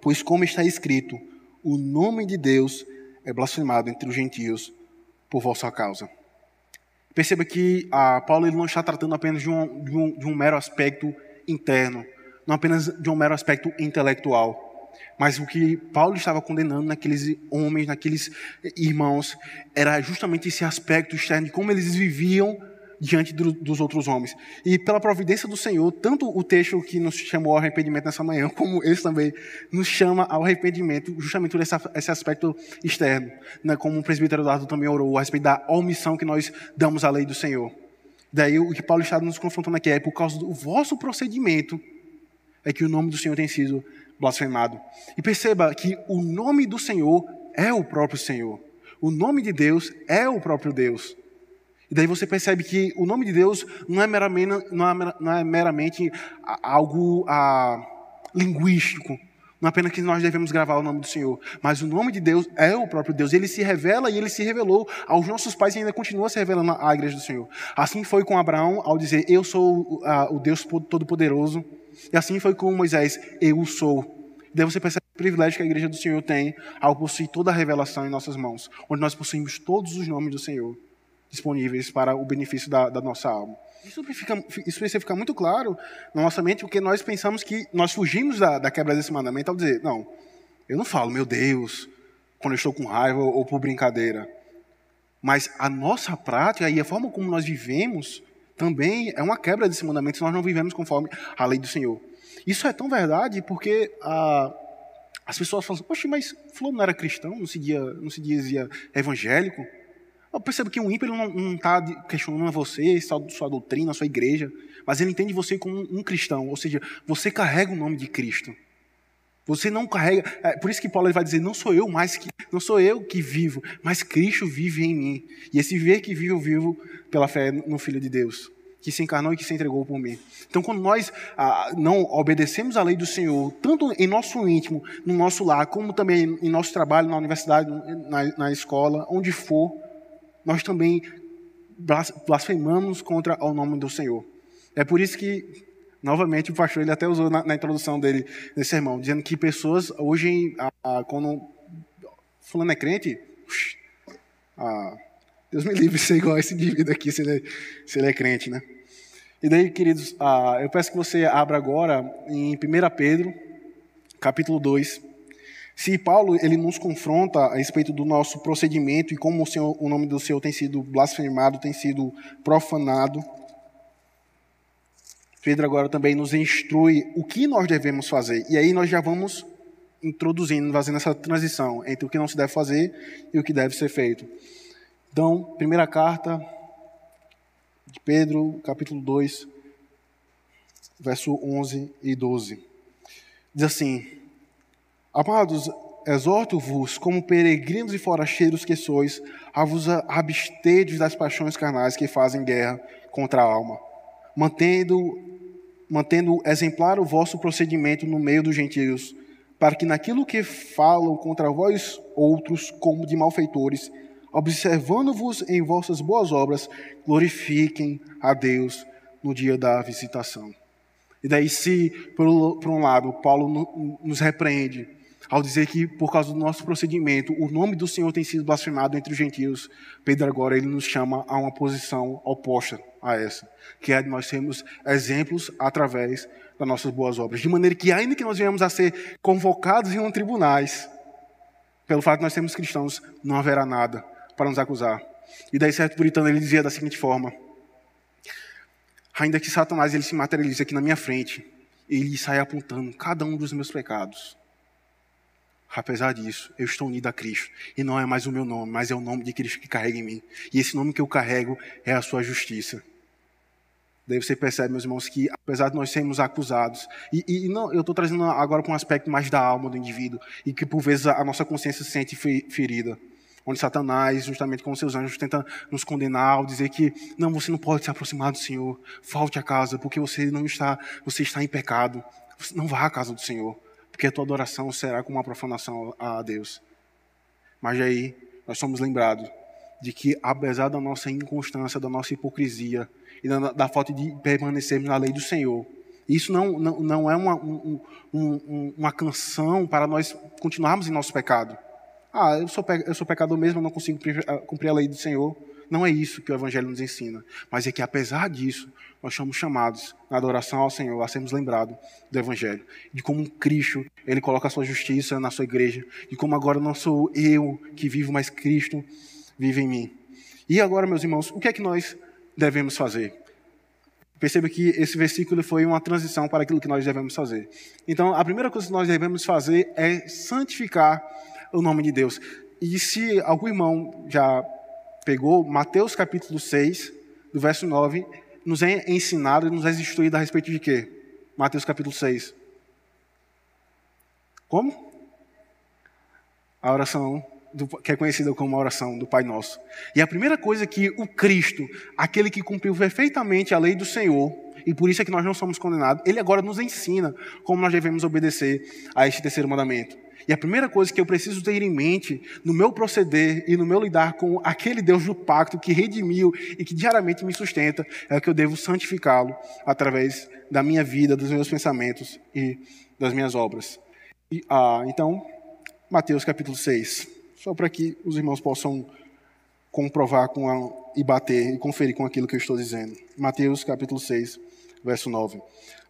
Pois como está escrito, o nome de Deus é blasfemado entre os gentios por vossa causa. Perceba que ah, Paulo ele não está tratando apenas de um, de, um, de um mero aspecto interno, não apenas de um mero aspecto intelectual mas o que Paulo estava condenando naqueles homens, naqueles irmãos, era justamente esse aspecto externo de como eles viviam diante do, dos outros homens. E pela providência do Senhor, tanto o texto que nos chamou ao arrependimento nessa manhã, (laughs) como esse também nos chama ao arrependimento, justamente por esse, aspecto externo. Né? Como o presbítero Eduardo também orou a respeito da omissão que nós damos à lei do Senhor. Daí o que Paulo está nos confrontando aqui é por causa do vosso procedimento é que o nome do Senhor tem sido blasfemado. E perceba que o nome do Senhor é o próprio Senhor. O nome de Deus é o próprio Deus. E daí você percebe que o nome de Deus não é meramente, não é, é meramente algo ah, linguístico, Não apenas que nós devemos gravar o nome do Senhor, mas o nome de Deus é o próprio Deus. Ele se revela e ele se revelou aos nossos pais e ainda continua se revelando à igreja do Senhor. Assim foi com Abraão ao dizer: Eu sou uh, o Deus Todo-Poderoso. E assim foi com Moisés: Eu sou. Daí você percebe o privilégio que a igreja do Senhor tem ao possuir toda a revelação em nossas mãos, onde nós possuímos todos os nomes do Senhor disponíveis para o benefício da, da nossa alma. Isso, fica, isso muito claro na nossa mente, porque nós pensamos que nós fugimos da, da quebra desse mandamento ao dizer, não, eu não falo, meu Deus, quando eu estou com raiva ou por brincadeira. Mas a nossa prática e a forma como nós vivemos também é uma quebra desse mandamento se nós não vivemos conforme a lei do Senhor. Isso é tão verdade porque ah, as pessoas falam, poxa, mas Fulano não era cristão, não não se dizia evangélico. Eu percebo que um ímpio não está questionando você, sua, sua doutrina, sua igreja, mas ele entende você como um cristão, ou seja, você carrega o nome de Cristo. Você não carrega, é, por isso que Paulo vai dizer, não sou eu mais que, não sou eu que vivo, mas Cristo vive em mim. E esse viver que vivo, eu vivo pela fé no Filho de Deus, que se encarnou e que se entregou por mim. Então, quando nós ah, não obedecemos à lei do Senhor, tanto em nosso íntimo, no nosso lar, como também em nosso trabalho, na universidade, na, na escola, onde for, nós também blasfemamos contra o nome do Senhor. É por isso que, novamente, o pastor ele até usou na, na introdução dele nesse sermão, dizendo que pessoas hoje, a, a, quando fulano é crente, Deus me (laughs) livre de ser igual a esse indivíduo aqui, se ele, se ele é crente, né? E daí, queridos, eu peço que você abra agora em 1 Pedro, capítulo 2, se Paulo ele nos confronta a respeito do nosso procedimento e como o, Senhor, o nome do Senhor tem sido blasfemado, tem sido profanado, Pedro agora também nos instrui o que nós devemos fazer. E aí nós já vamos introduzindo, fazendo essa transição entre o que não se deve fazer e o que deve ser feito. Então, primeira carta de Pedro, capítulo 2, verso 11 e 12. Diz assim: Amados, exorto-vos, como peregrinos e forasteiros que sois, a vos absterdes das paixões carnais que fazem guerra contra a alma, mantendo, mantendo exemplar o vosso procedimento no meio dos gentios, para que naquilo que falam contra vós outros, como de malfeitores, observando-vos em vossas boas obras, glorifiquem a Deus no dia da visitação. E daí, se, por um lado, Paulo nos repreende, ao dizer que por causa do nosso procedimento o nome do Senhor tem sido blasfemado entre os gentios, Pedro agora ele nos chama a uma posição oposta a essa, que é de nós sermos exemplos através das nossas boas obras, de maneira que ainda que nós venhamos a ser convocados em um tribunais, pelo fato de nós sermos cristãos, não haverá nada para nos acusar. E daí certo puritano ele dizia da seguinte forma: ainda que Satanás ele se materialize aqui na minha frente, ele sai apontando cada um dos meus pecados. Apesar disso, eu estou unido a Cristo. E não é mais o meu nome, mas é o nome de Cristo que carrega em mim. E esse nome que eu carrego é a sua justiça. Daí você percebe, meus irmãos, que apesar de nós sermos acusados, e, e não, eu estou trazendo agora para um aspecto mais da alma do indivíduo, e que por vezes a nossa consciência se sente ferida, onde Satanás, justamente com seus anjos, tenta nos condenar, ao dizer que não, você não pode se aproximar do Senhor, falte a casa, porque você não está, você está em pecado, não vá à casa do Senhor porque a tua adoração será como uma profanação a Deus. Mas aí nós somos lembrados de que, apesar da nossa inconstância, da nossa hipocrisia e da, da falta de permanecermos na lei do Senhor, isso não, não, não é uma, um, um, uma canção para nós continuarmos em nosso pecado. Ah, eu sou, eu sou pecador mesmo, eu não consigo cumprir a lei do Senhor. Não é isso que o Evangelho nos ensina. Mas é que, apesar disso, nós somos chamados, na adoração ao Senhor, a sermos lembrados do Evangelho. De como Cristo, Ele coloca a sua justiça na sua igreja. De como agora não sou eu que vivo, mas Cristo vive em mim. E agora, meus irmãos, o que é que nós devemos fazer? Perceba que esse versículo foi uma transição para aquilo que nós devemos fazer. Então, a primeira coisa que nós devemos fazer é santificar o nome de Deus. E se algum irmão já pegou Mateus capítulo 6, do verso 9, nos é ensinado e nos é instruído a respeito de quê? Mateus capítulo 6. Como? A oração do, que é conhecida como a oração do Pai Nosso. E a primeira coisa que o Cristo, aquele que cumpriu perfeitamente a lei do Senhor, e por isso é que nós não somos condenados, ele agora nos ensina como nós devemos obedecer a este terceiro mandamento. E a primeira coisa que eu preciso ter em mente no meu proceder e no meu lidar com aquele Deus do pacto que redimiu e que diariamente me sustenta é que eu devo santificá-lo através da minha vida, dos meus pensamentos e das minhas obras. E, ah, então, Mateus capítulo 6, só para que os irmãos possam comprovar com a, e bater e conferir com aquilo que eu estou dizendo. Mateus capítulo 6, verso 9.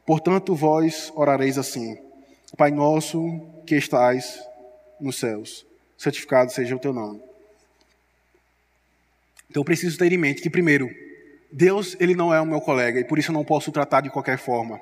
Portanto, vós orareis assim: Pai nosso que estais nos céus, santificado seja o teu nome. Então eu preciso ter em mente que primeiro, Deus, ele não é o meu colega e por isso eu não posso tratar de qualquer forma.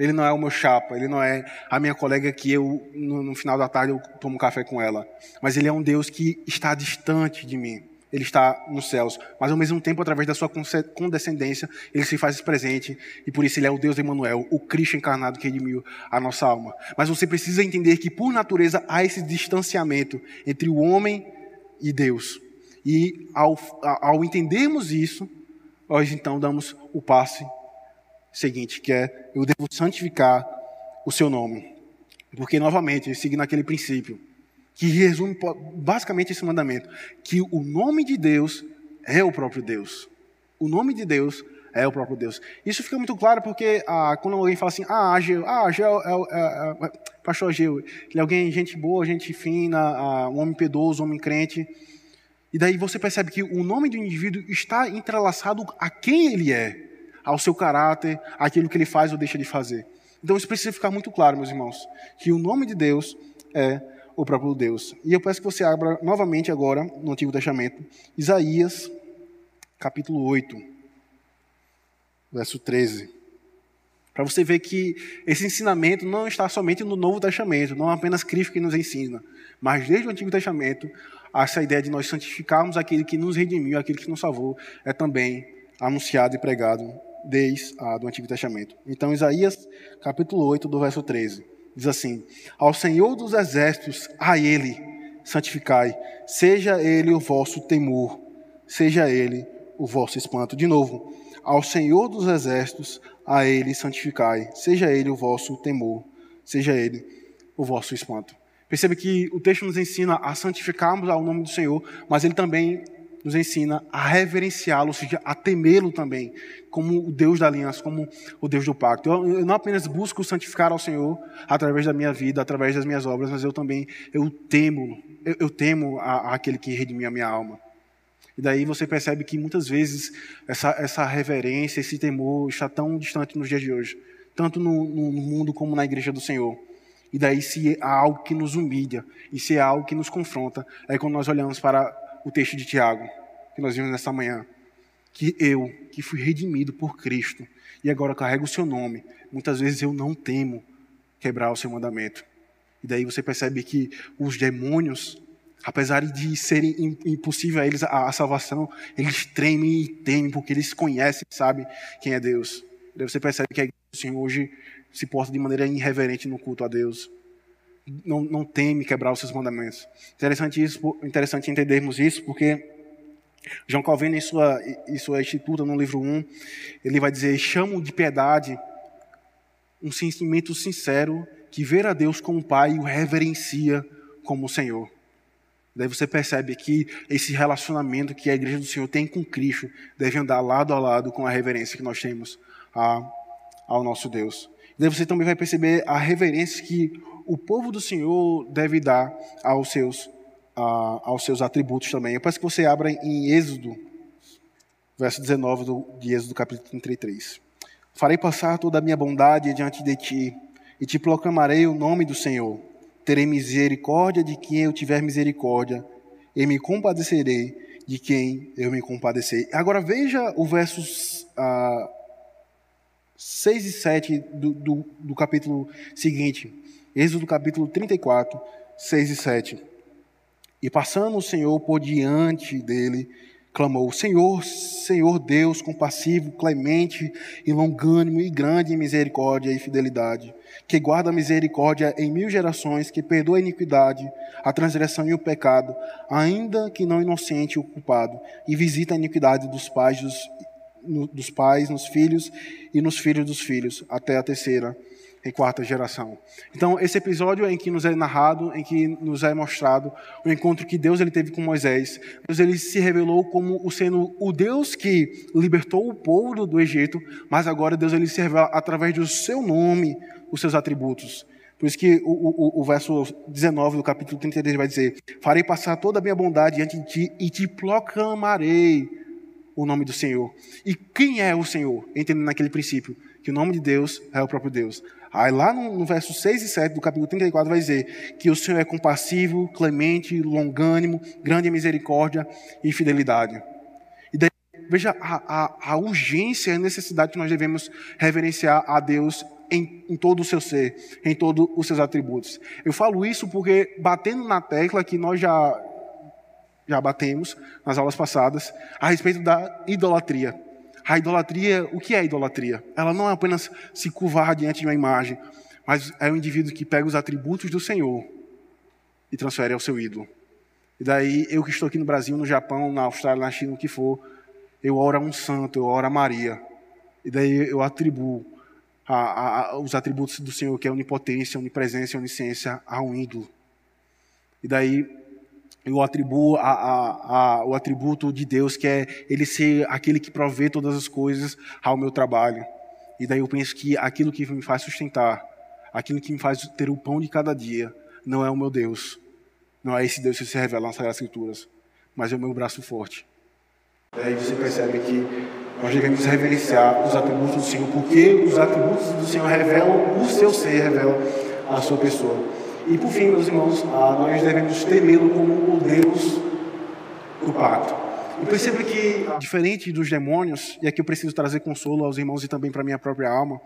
Ele não é o meu chapa, ele não é a minha colega que eu, no, no final da tarde, eu tomo café com ela. Mas ele é um Deus que está distante de mim ele está nos céus, mas ao mesmo tempo, através da sua condescendência, ele se faz presente, e por isso ele é o Deus de Emmanuel, o Cristo encarnado que redimiu a nossa alma. Mas você precisa entender que, por natureza, há esse distanciamento entre o homem e Deus. E ao, ao entendermos isso, nós então damos o passe seguinte, que é: eu devo santificar o seu nome. Porque, novamente, seguindo aquele princípio, que resume basicamente esse mandamento: que o nome de Deus é o próprio Deus. O nome de Deus é o próprio Deus. Isso fica muito claro porque ah, quando alguém fala assim, ah, Ageu, ah, Ageu é, é, é, é, pastor Ageu, ele é alguém, gente boa, gente fina, ah, um homem piedoso, um homem crente. E daí você percebe que o nome do indivíduo está entrelaçado a quem ele é, ao seu caráter, aquilo que ele faz ou deixa de fazer. Então isso precisa ficar muito claro, meus irmãos, que o nome de Deus é o próprio Deus. E eu peço que você abra novamente agora, no Antigo Testamento, Isaías, capítulo 8, verso 13. Para você ver que esse ensinamento não está somente no Novo Testamento, não é apenas Cristo que nos ensina, mas desde o Antigo Testamento, essa ideia de nós santificarmos aquele que nos redimiu, aquele que nos salvou, é também anunciado e pregado desde o do Antigo Testamento. Então, Isaías, capítulo 8, do verso 13. Diz assim: Ao Senhor dos exércitos, a Ele santificai, seja Ele o vosso temor, seja Ele o vosso espanto. De novo, ao Senhor dos exércitos, a Ele santificai, seja Ele o vosso temor, seja Ele o vosso espanto. Perceba que o texto nos ensina a santificarmos ao nome do Senhor, mas ele também nos ensina a reverenciá-lo, ou seja, a temê-lo também, como o Deus da aliança, como o Deus do pacto. Eu, não apenas busco santificar ao Senhor através da minha vida, através das minhas obras, mas eu também eu temo, eu, eu temo a, a aquele que redimiu a minha alma. E daí você percebe que muitas vezes essa, essa reverência, esse temor está tão distante nos dias de hoje, tanto no, no mundo como na igreja do Senhor. E daí, se há algo que nos humilha, e se há algo que nos confronta, é quando nós olhamos para o texto de Tiago, que nós vimos nessa manhã. Que eu, que fui redimido por Cristo, e agora carrego o seu nome, muitas vezes eu não temo quebrar o seu mandamento. E daí você percebe que os demônios, apesar de serem impossível a eles a, salvação, eles tremem e temem, porque eles conhecem, sabem quem é Deus. E daí você percebe que a igreja do Senhor hoje se porta de maneira irreverente no culto a Deus não, não teme quebrar os seus mandamentos. Interessante, isso, interessante entendermos isso, porque João Calvino, em sua, em sua Instituta, no livro 1, ele vai dizer: chamo de piedade um sentimento sincero que ver a Deus como Pai o reverencia como o Senhor. Daí você percebe que esse relacionamento que a igreja do Senhor tem com Cristo deve andar lado a lado com a reverência que nós temos a, ao nosso Deus. Daí você também vai perceber a reverência que o povo do Senhor deve dar aos seus, aos seus atributos também. Eu peço que você abra em Êxodo, verso 19 do, de Êxodo, capítulo 33. Farei passar toda a minha bondade diante de ti, e te proclamarei o nome do Senhor. Terei misericórdia de quem eu tiver misericórdia, e me compadecerei de quem eu me compadecer. Agora veja o versos ah, 6 e 7 do, do, do capítulo seguinte. Êxodo capítulo 34, 6 e 7. E passando o Senhor por diante dele, clamou: Senhor, Senhor Deus, compassivo, clemente e longânimo e grande em misericórdia e fidelidade, que guarda a misericórdia em mil gerações, que perdoa a iniquidade, a transgressão e o pecado, ainda que não inocente o culpado, e visita a iniquidade dos pais, dos, dos pais nos filhos e nos filhos dos filhos, até a terceira em quarta geração. Então, esse episódio em que nos é narrado, em que nos é mostrado o encontro que Deus ele teve com Moisés. Deus ele se revelou como o sendo o Deus que libertou o povo do Egito, mas agora Deus ele se revela através do seu nome, os seus atributos. Por isso que o, o, o verso 19 do capítulo 33 vai dizer: Farei passar toda a minha bondade diante de ti e te proclamarei o nome do Senhor. E quem é o Senhor? Entendendo naquele princípio que o nome de Deus é o próprio Deus. Aí lá no, no verso 6 e 7 do capítulo 34 vai dizer que o Senhor é compassivo, clemente, longânimo, grande em misericórdia e fidelidade. E daí, veja a, a, a urgência e a necessidade que nós devemos reverenciar a Deus em, em, todo o seu ser, em todos os seus atributos. Eu falo isso porque, batendo na tecla que nós já, já batemos nas aulas passadas, a respeito da idolatria. A idolatria, o que é idolatria? Ela não é apenas se curvar diante de uma imagem, mas é o indivíduo que pega os atributos do Senhor e transfere ao seu ídolo. E daí, eu que estou aqui no Brasil, no Japão, na Austrália, na China, o que for, eu oro a um santo, eu oro a Maria. E daí eu atribuo a, a, os atributos do Senhor, que é onipotência, onipresença, onisciência, a um ídolo. E daí eu atribuo a, a, a, o atributo de Deus, que é Ele ser aquele que provê todas as coisas ao meu trabalho. E daí eu penso que aquilo que me faz sustentar, aquilo que me faz ter o pão de cada dia, não é o meu Deus. Não é esse Deus que se revela nas Sagradas Escrituras, mas é o meu braço forte. Daí você percebe que nós devemos reverenciar os atributos do Senhor, porque os atributos do Senhor revelam o seu ser, revelam a sua pessoa. E por fim, meus irmãos, ah, nós devemos temê-lo como o Deus do pacto. E perceba que, diferente dos demônios, e aqui eu preciso trazer consolo aos irmãos e também para minha própria alma,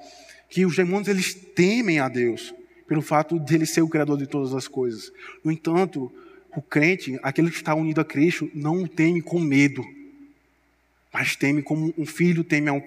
que os demônios eles temem a Deus, pelo fato de ele ser o Criador de todas as coisas. No entanto, o crente, aquele que está unido a Cristo, não o teme com medo, mas teme como um filho teme a um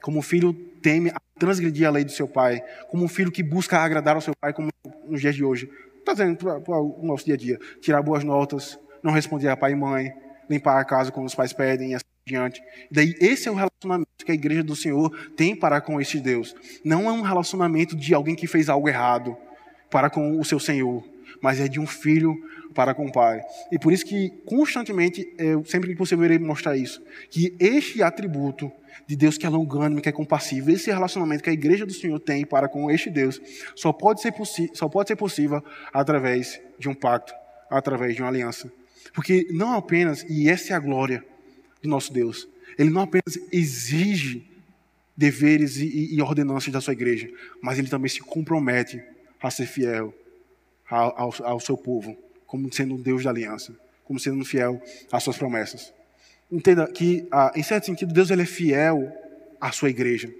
como um filho teme a transgredir a lei do seu pai, como um filho que busca agradar ao seu pai, como nos dias de hoje. Está dizendo para o nosso dia a dia: tirar boas notas, não responder a pai e mãe, limpar a casa quando os pais pedem e assim diante. Daí, esse é o relacionamento que a igreja do Senhor tem para com este Deus. Não é um relacionamento de alguém que fez algo errado para com o seu Senhor, mas é de um filho para com o Pai. E por isso que constantemente, eu, sempre que possível, irei mostrar isso, que este atributo de Deus que é longânimo, que é compassivo, esse relacionamento que a igreja do Senhor tem para com este Deus, só pode ser, só pode ser possível através de um pacto, através de uma aliança. Porque não apenas, e essa é a glória do nosso Deus, ele não apenas exige deveres e, e ordenanças da sua igreja, mas ele também se compromete a ser fiel ao, ao, seu povo, como sendo um Deus da aliança, como sendo fiel às suas promessas. Entenda que, ah, em certo sentido, Deus ele é fiel à sua igreja,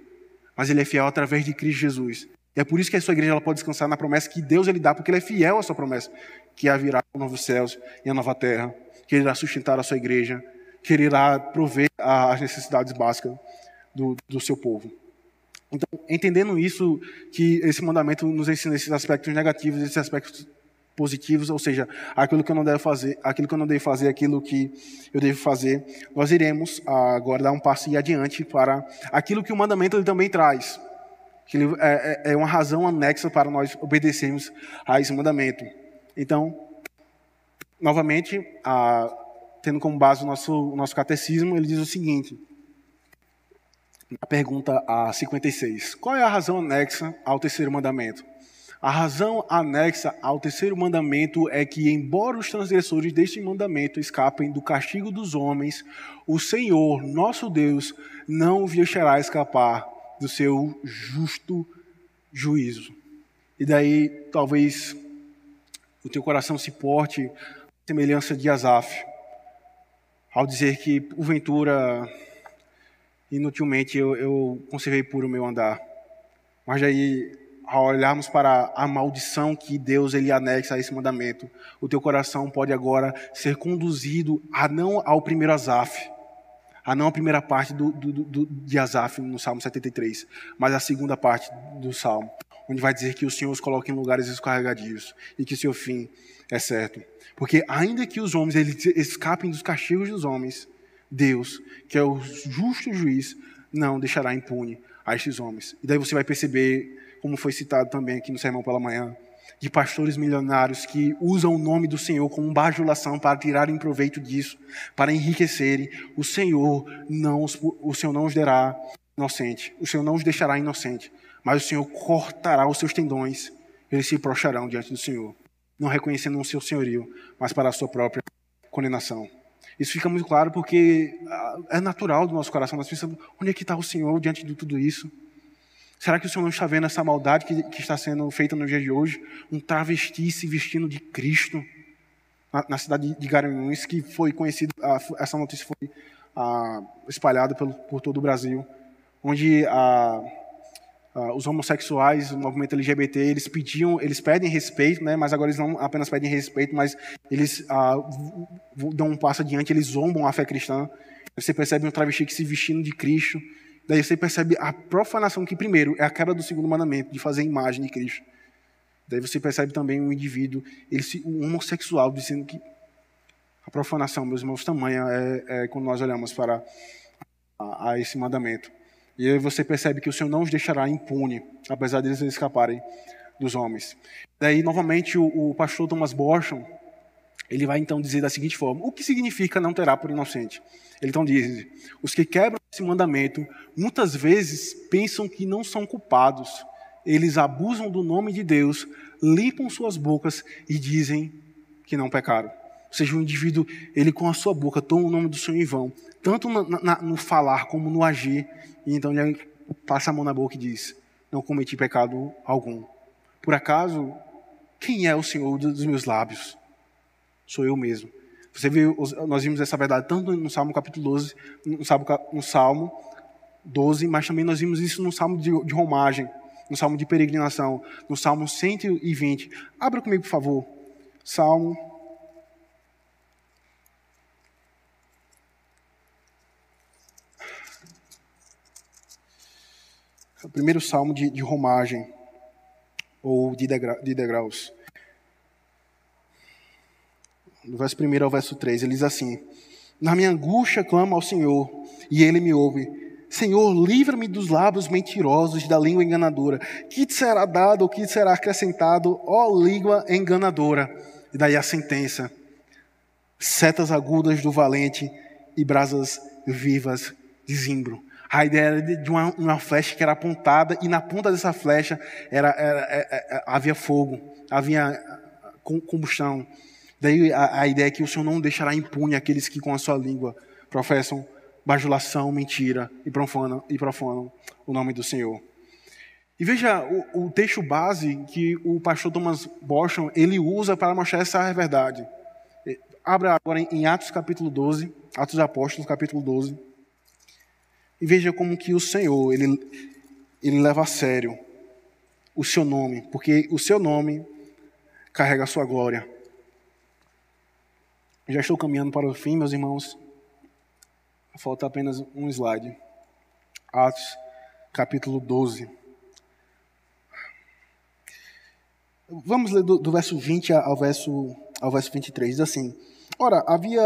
mas ele é fiel através de Cristo Jesus. E é por isso que a sua igreja ela pode descansar na promessa que Deus ele dá, porque ele é fiel à sua promessa, que haverá o novo céus e a nova terra, que ele irá sustentar a sua igreja, que ele irá prover as necessidades básicas do, do seu povo. Então, entendendo isso, que esse mandamento nos ensina esses aspectos negativos, esses aspectos positivos, ou seja, aquilo que eu não devo fazer, aquilo que eu não devo fazer, aquilo que eu devo fazer, nós iremos agora dar um passo e adiante para aquilo que o mandamento ele também traz. Que ele é, é, é uma razão anexa para nós obedecermos a esse mandamento. Então, novamente, a, tendo como base o nosso, o nosso catecismo, ele diz o seguinte: na pergunta a 56, qual é a razão anexa ao terceiro mandamento? A razão anexa ao terceiro mandamento é que, embora os transgressores deste mandamento escapem do castigo dos homens, o Senhor, nosso Deus, não os deixará escapar do seu justo juízo. E daí, talvez, o teu coração se porte semelhança de Asaf, ao dizer que, porventura, inutilmente eu, eu conservei puro o meu andar. Mas daí ao olharmos para a maldição que Deus ele anexa a esse mandamento, o teu coração pode agora ser conduzido a não ao primeiro Azaf, a não a primeira parte do, do, do, de Azaf no Salmo 73, mas a segunda parte do Salmo, onde vai dizer que o Senhor os coloca em lugares escorregadios e que seu fim é certo. Porque ainda que os homens eles escapem dos castigos dos homens, Deus, que é o justo juiz, não deixará impune a estes homens. E daí você vai perceber, como foi citado também aqui no sermão pela manhã, de pastores milionários que usam o nome do Senhor como bajulação para tirarem proveito disso, para enriquecerem. O Senhor não os, o Senhor não os dará inocente. O Senhor não os deixará inocente, mas o Senhor cortará os seus tendões. Eles se prostrarão diante do Senhor, não reconhecendo o seu senhorio, mas para a sua própria condenação. Isso fica muito claro porque ah, é natural do nosso coração. Nós pensamos, onde é que está o Senhor diante de tudo isso? Será que o Senhor não está vendo essa maldade que, que está sendo feita no dia de hoje? Um travesti se vestindo de Cristo na, na cidade de Garanhuns, que foi conhecido, essa notícia foi ah, espalhada pelo, por todo o Brasil, onde a Uh, os homossexuais, o movimento LGBT, eles pediam, eles pedem respeito, né? Mas agora eles não apenas pedem respeito, mas eles uh, dão um passo adiante, eles zombam a fé cristã. Você percebe um travesti que se vestindo de Cristo. Daí você percebe a profanação que primeiro é a quebra do segundo mandamento de fazer imagem de Cristo. Daí você percebe também um indivíduo, ele se, um homossexual dizendo que a profanação, meus irmãos, tamanha é, é quando nós olhamos para a, a esse mandamento. E aí você percebe que o Senhor não os deixará impune, apesar deles escaparem dos homens. Daí, novamente, o, o pastor Thomas Borchon, ele vai então dizer da seguinte forma: o que significa não terá por inocente? Ele então diz: os que quebram esse mandamento muitas vezes pensam que não são culpados. Eles abusam do nome de Deus, limpam suas bocas e dizem que não pecaram. Ou seja, o indivíduo, ele com a sua boca toma o nome do Senhor em vão, tanto na, na, no falar como no agir, e então ele passa a mão na boca e diz: Não cometi pecado algum. Por acaso, quem é o Senhor dos meus lábios? Sou eu mesmo. Você viu, nós vimos essa verdade tanto no Salmo capítulo 12, no Salmo, no Salmo 12, mas também nós vimos isso no Salmo de, de romagem, no Salmo de peregrinação, no Salmo 120. Abra comigo, por favor. Salmo primeiro salmo de, de romagem, ou de, degra, de degraus. Do verso 1 ao verso 3, ele diz assim: Na minha angústia clamo ao Senhor, e ele me ouve. Senhor, livra-me dos lábios mentirosos da língua enganadora. Que te será dado ou que te será acrescentado, ó língua enganadora? E daí a sentença: setas agudas do valente e brasas vivas de zimbro. A ideia era de uma, uma, flecha que era apontada e na ponta dessa flecha era, era, era, é, é, é, havia fogo, havia combustão. Daí a, a, ideia é que o Senhor não deixará impune aqueles que com a sua língua professam bajulação, mentira e profanam, e profanam o nome do Senhor. E veja o, o texto base que o pastor Thomas Boschon ele usa para mostrar essa verdade. Abra agora em Atos capítulo 12, Atos dos Apóstolos capítulo 12. E veja como que o Senhor, ele, ele leva a sério o seu nome, porque o seu nome carrega a sua glória. Já estou caminhando para o fim, meus irmãos. Falta apenas um slide. Atos, capítulo 12. Vamos ler do, do verso 20 ao verso, ao verso 23. Diz assim: Ora, havia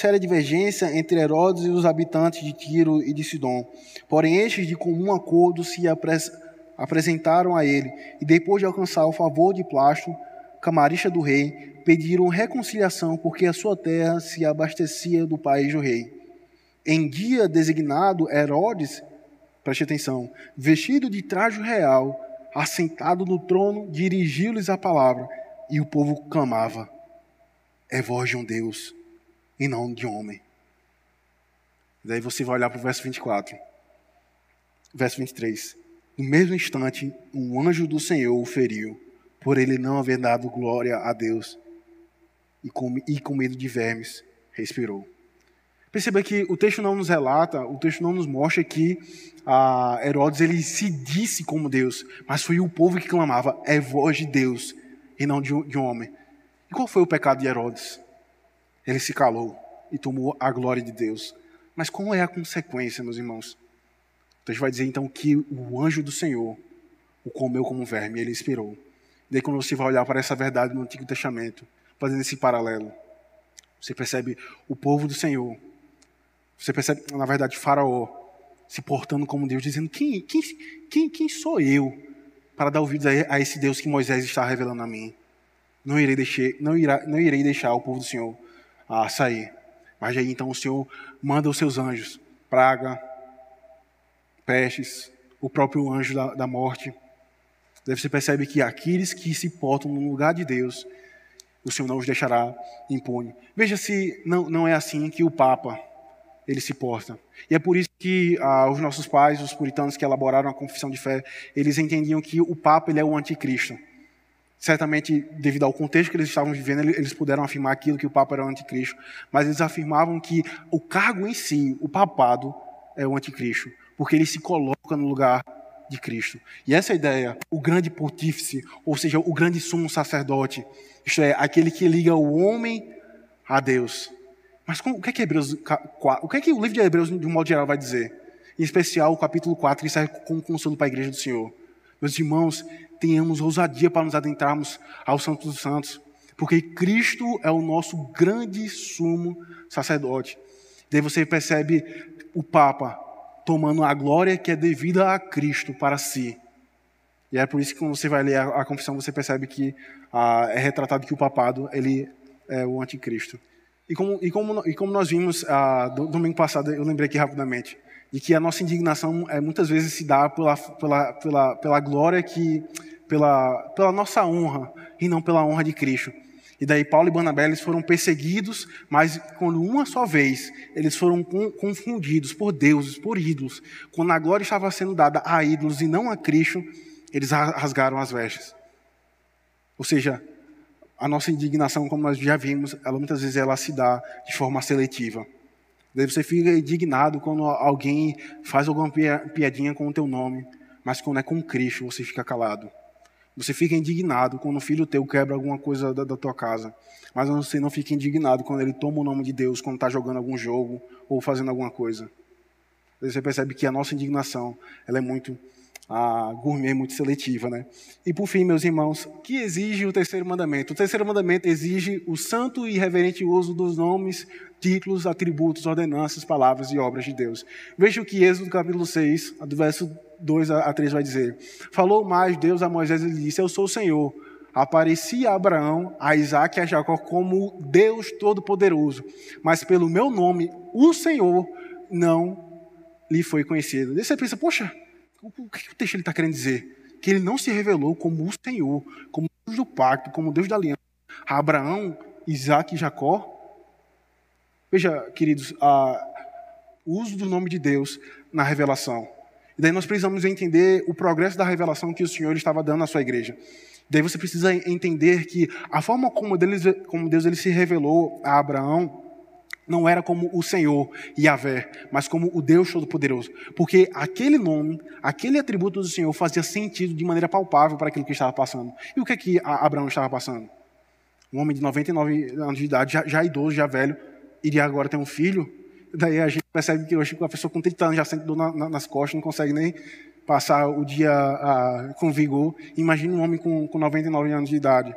séria divergência entre Herodes e os habitantes de Tiro e de Sidom. Porém, estes, de comum acordo, se apres apresentaram a ele, e depois de alcançar o favor de Plasto, camarista do rei, pediram reconciliação, porque a sua terra se abastecia do país do rei. Em dia designado, Herodes, preste atenção, vestido de traje real, assentado no trono, dirigiu-lhes a palavra, e o povo clamava é voz de um Deus e não de homem. Daí você vai olhar para o verso 24. Verso 23. No mesmo instante, um anjo do Senhor o feriu, por ele não haver dado glória a Deus, e com, e com medo de vermes, respirou. Perceba que o texto não nos relata, o texto não nos mostra que Herodes ele se disse como Deus, mas foi o povo que clamava, é voz de Deus e não de de homem. E qual foi o pecado de Herodes? Ele se calou e tomou a glória de Deus. Mas qual é a consequência, meus irmãos? Texto vai dizer então que o anjo do Senhor o comeu como verme, ele expirou. Daí quando você vai olhar para essa verdade no Antigo Testamento, fazendo esse paralelo, você percebe o povo do Senhor, você percebe, na verdade, Faraó se portando como Deus, dizendo: quem, quem, quem, quem sou eu para dar ouvidos a esse Deus que Moisés está revelando a mim? Não irei deixar, não irá, não irei deixar o povo do Senhor a sair. Mas aí então o Senhor manda os seus anjos, praga, pestes, o próprio anjo da, da morte. Daí você percebe que aqueles que se portam no lugar de Deus, o Senhor não os deixará impune. Veja se não, não é assim que o Papa ele se porta. E é por isso que ah, os nossos pais, os puritanos que elaboraram a confissão de fé, eles entendiam que o Papa ele é o anticristo. Certamente, devido ao contexto que eles estavam vivendo, eles puderam afirmar aquilo que o Papa era o anticristo, mas eles afirmavam que o cargo em si, o papado, é o anticristo, porque ele se coloca no lugar de Cristo. E essa ideia, o grande pontífice, ou seja, o grande sumo sacerdote, isto é, aquele que liga o homem a Deus. Mas o que é que Hebreus, o que é que o livro de Hebreus de um modo geral vai dizer? Em especial o capítulo 4, que serve como consolo para a igreja do Senhor. Meus irmãos, tenhamos ousadia para nos adentrarmos ao Santo dos Santos, porque Cristo é o nosso grande sumo sacerdote. Daí você percebe o Papa tomando a glória que é devida a Cristo para si. E é por isso que quando você vai ler a, confissão, você percebe que ah, é retratado que o papado ele é o anticristo. E como, e como, e como nós vimos ah, do, domingo passado, eu lembrei aqui rapidamente, de que a nossa indignação é, muitas vezes se dá pela, pela, pela, pela glória que, pela, pela nossa honra, e não pela honra de Cristo. E daí Paulo e Barnabé eles foram perseguidos, mas quando uma só vez eles foram confundidos por deuses, por ídolos, quando a glória estava sendo dada a ídolos e não a Cristo, eles rasgaram as vestes. Ou seja, a nossa indignação, como nós já vimos, ela muitas vezes ela se dá de forma seletiva. Daí você fica indignado quando alguém faz alguma piadinha com o teu nome, mas quando é com Cristo você fica calado. Você fica indignado quando o filho teu quebra alguma coisa da, da tua casa. Mas você não fica indignado quando ele toma o nome de Deus, quando está jogando algum jogo ou fazendo alguma coisa. Você percebe que a nossa indignação ela é muito a gourmet muito seletiva, né? E por fim, meus irmãos, que exige o terceiro mandamento? O terceiro mandamento exige o santo e reverente uso dos nomes, títulos, atributos, ordenanças, palavras e obras de Deus. Veja o que Êxodo capítulo 6, do verso 2 a 3 vai dizer. Falou mais Deus a Moisés e disse: Eu sou o Senhor. Apareci a Abraão, a Isaac e a Jacó como Deus Todo-Poderoso, mas pelo meu nome, o Senhor, não lhe foi conhecido. Daí você pensa, poxa, o que o texto está querendo dizer? Que ele não se revelou como o Senhor, como Deus do pacto, como Deus da aliança. A Abraão, Isaac e Jacó. Veja, queridos, o uso do nome de Deus na revelação. E daí nós precisamos entender o progresso da revelação que o Senhor estava dando à sua igreja. Daí você precisa entender que a forma como Deus, como Deus ele se revelou a Abraão não era como o Senhor, Yahvé, mas como o Deus Todo-Poderoso. Porque aquele nome, aquele atributo do Senhor fazia sentido de maneira palpável para aquilo que estava passando. E o que é que Abraão estava passando? Um homem de 99 anos de idade, já, já idoso, já velho, iria agora ter um filho? Daí a gente percebe que hoje a pessoa com 30 anos já sente dor na, na, nas costas, não consegue nem passar o dia ah, com vigor. Imagine um homem com, com 99 anos de idade,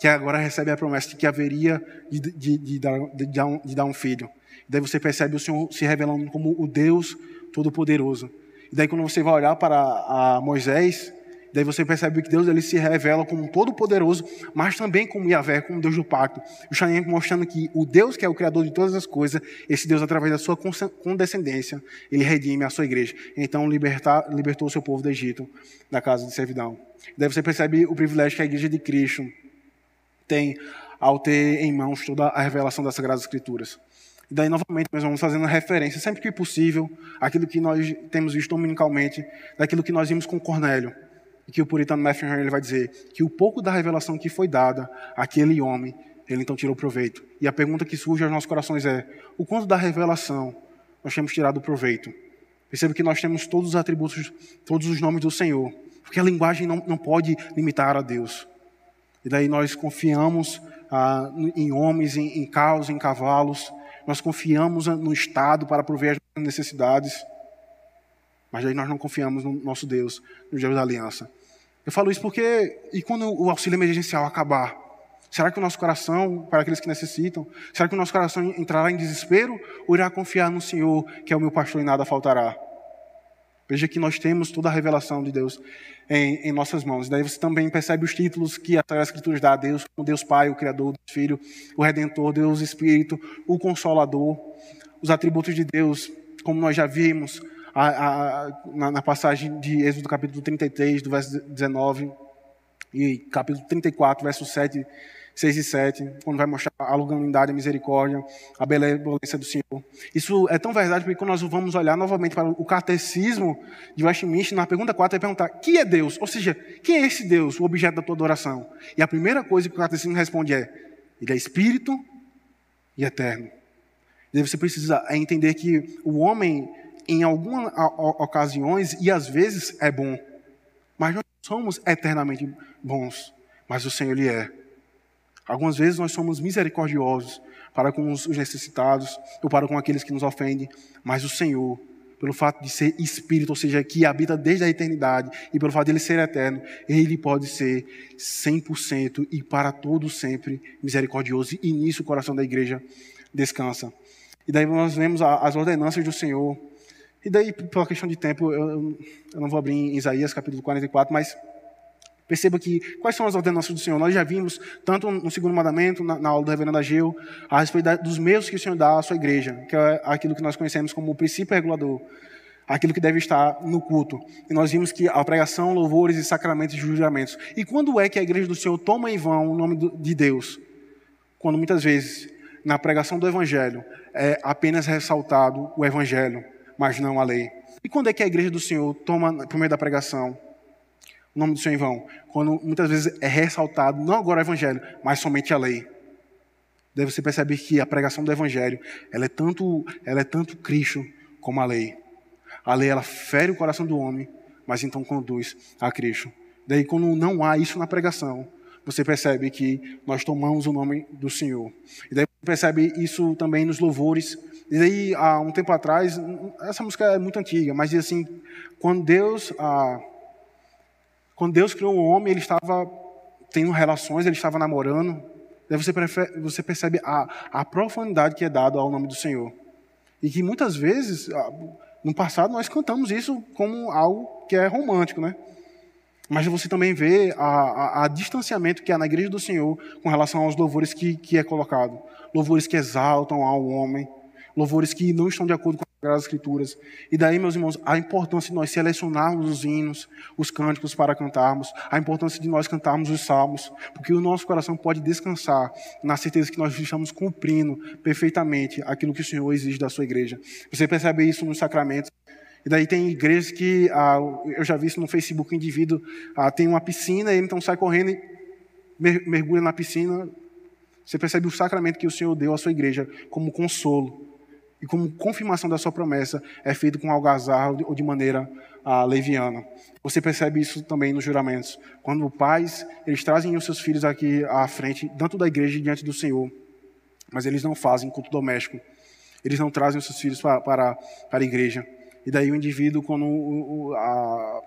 que agora recebe a promessa de que haveria de, de, de, dar, dar, um, de dar um filho. Daí você percebe o Senhor se revelando como o Deus Todo-Poderoso. E daí quando você vai olhar para Moisés, Daí você percebe que Deus ele se revela como todo-poderoso, mas também como Yahvé, como Deus do pacto. Justamente mostrando que o Deus que é o Criador de todas as coisas, esse Deus, através da sua condescendência, ele redime a sua igreja. Então libertar, libertou o seu povo do Egito, da casa de servidão. Daí você percebe o privilégio que a igreja de Cristo tem ao ter em mãos toda a revelação das Sagradas Escrituras. E daí, novamente, nós vamos fazendo referência, sempre que possível, àquilo que nós temos visto dominicalmente, daquilo que nós vimos com Cornélio e que o puritano Matthew Henry vai dizer que o pouco da revelação que foi dada àquele homem ele então tirou proveito. E a pergunta que surge aos nossos corações é: o quanto da revelação nós temos tirado proveito? Perceba que nós temos todos os atributos, todos os nomes do Senhor, porque a linguagem não, não pode limitar a Deus. E daí nós confiamos ah, em homens, em, em carros, em cavalos, nós confiamos no Estado para prover as necessidades, mas aí nós não confiamos no nosso Deus, no Deus da aliança. Eu falo isso porque, e quando o auxílio emergencial acabar? Será que o nosso coração, para aqueles que necessitam, será que o nosso coração entrará em desespero ou irá confiar no Senhor, que é o meu pastor e nada faltará? Veja que nós temos toda a revelação de Deus em, em nossas mãos. Daí você também percebe os títulos que a Escritura dá a Deus, como Deus Pai, o Criador, Deus Filho, o Redentor, Deus Espírito, o Consolador, os atributos de Deus, como nós já vimos a, a, na, na passagem de Êxodo capítulo 33, do verso 19, e capítulo 34, verso 7 6 e 7, quando vai mostrar a longanimidade, a misericórdia, a benevolência do Senhor. Isso é tão verdade porque quando nós vamos olhar novamente para o catecismo de Westminster, na pergunta 4, vai perguntar: quem é Deus? Ou seja, quem é esse Deus, o objeto da tua adoração? E a primeira coisa que o catecismo responde é: ele é espírito e eterno. E você precisa entender que o homem, em algumas ocasiões e às vezes, é bom, mas nós somos eternamente bons. Mas o Senhor, Ele é. Algumas vezes nós somos misericordiosos para com os necessitados ou para com aqueles que nos ofendem, mas o Senhor, pelo fato de ser espírito, ou seja, que habita desde a eternidade, e pelo fato de ele ser eterno, ele pode ser 100% e para todo sempre misericordioso, e nisso o coração da igreja descansa. E daí nós vemos as ordenanças do Senhor. E daí, pela questão de tempo, eu, eu não vou abrir em Isaías capítulo 44, mas Perceba que quais são as ordenanças do Senhor. Nós já vimos, tanto no segundo mandamento, na, na aula do reverendo Ageu, a respeito da, dos meios que o Senhor dá à sua igreja, que é aquilo que nós conhecemos como o princípio regulador, aquilo que deve estar no culto. E nós vimos que a pregação, louvores e sacramentos e juramentos. E quando é que a igreja do Senhor toma em vão o nome de Deus? Quando muitas vezes, na pregação do Evangelho, é apenas ressaltado o Evangelho, mas não a lei. E quando é que a igreja do Senhor toma, por meio da pregação, o nome do Senhor em vão, quando muitas vezes é ressaltado, não agora o Evangelho, mas somente a lei. Daí você percebe que a pregação do Evangelho, ela é tanto, ela é tanto Cristo como a lei. A lei, ela fere o coração do homem, mas então conduz a Cristo. Daí, quando não há isso na pregação, você percebe que nós tomamos o nome do Senhor. E daí você percebe isso também nos louvores. E daí, há um tempo atrás, essa música é muito antiga, mas diz assim, quando Deus... Ah, quando Deus criou o homem, ele estava tendo relações, ele estava namorando. Daí você, prefere, você percebe a, a profundidade que é dada ao nome do Senhor. E que muitas vezes, no passado, nós cantamos isso como algo que é romântico, né? Mas você também vê a, a, a, distanciamento que há na igreja do Senhor com relação aos louvores que, que é colocado. Louvores que exaltam ao homem, louvores que não estão de acordo com as Escrituras. E daí, meus irmãos, a importância de nós selecionarmos os hinos, os cânticos para cantarmos, a importância de nós cantarmos os salmos, porque o nosso coração pode descansar na certeza que nós estamos cumprindo perfeitamente aquilo que o Senhor exige da sua igreja. Você percebe isso nos sacramentos. E daí tem igrejas que, ah, eu já vi isso no Facebook, o indivíduo ah, tem uma piscina, ele então sai correndo e mergulha na piscina. Você percebe o sacramento que o Senhor deu à sua igreja como consolo e como confirmação da sua promessa, é feito com algazarra ou de maneira ah, leviana. Você percebe isso também nos juramentos. Quando pais, eles trazem os seus filhos aqui à frente, dentro da igreja e diante do Senhor, mas eles não fazem culto doméstico. Eles não trazem os seus filhos para, para, para a igreja. E daí o indivíduo, quando o, a,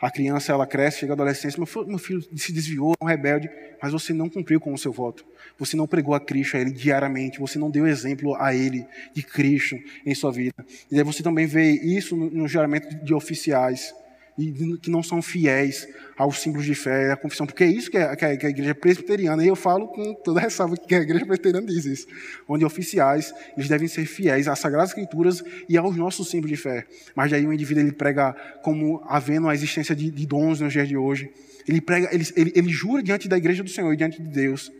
a criança ela cresce, chega à adolescência, meu filho se desviou, é um rebelde, mas você não cumpriu com o seu voto. Você não pregou a Cristo a ele diariamente, você não deu exemplo a ele de Cristo em sua vida. E aí você também vê isso no, no juramento de oficiais e que não são fiéis aos símbolos de fé, à confissão, porque é isso que, que, é, que a igreja presbiteriana, e eu falo com toda a ressalva que a igreja presbiteriana diz isso, onde oficiais, eles devem ser fiéis às Sagradas Escrituras e aos nossos símbolos de fé. Mas daí o indivíduo ele prega como havendo a existência de, de dons nos dias de hoje, ele prega, ele, ele, ele jura diante da igreja do Senhor e diante de Deus,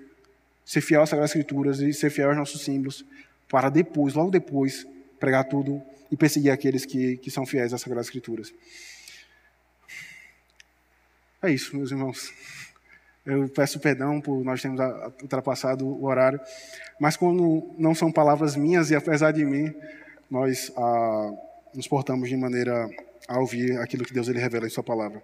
ser fiel às Sagradas Escrituras e ser fiel aos nossos símbolos, para depois, logo depois, pregar tudo e perseguir aqueles que, que são fiéis às Sagradas Escrituras. É isso, meus irmãos. Eu peço perdão por nós termos ultrapassado o horário, mas quando não são palavras minhas e apesar de mim, nós ah, nos portamos de maneira a ouvir aquilo que Deus ele revela em Sua palavra.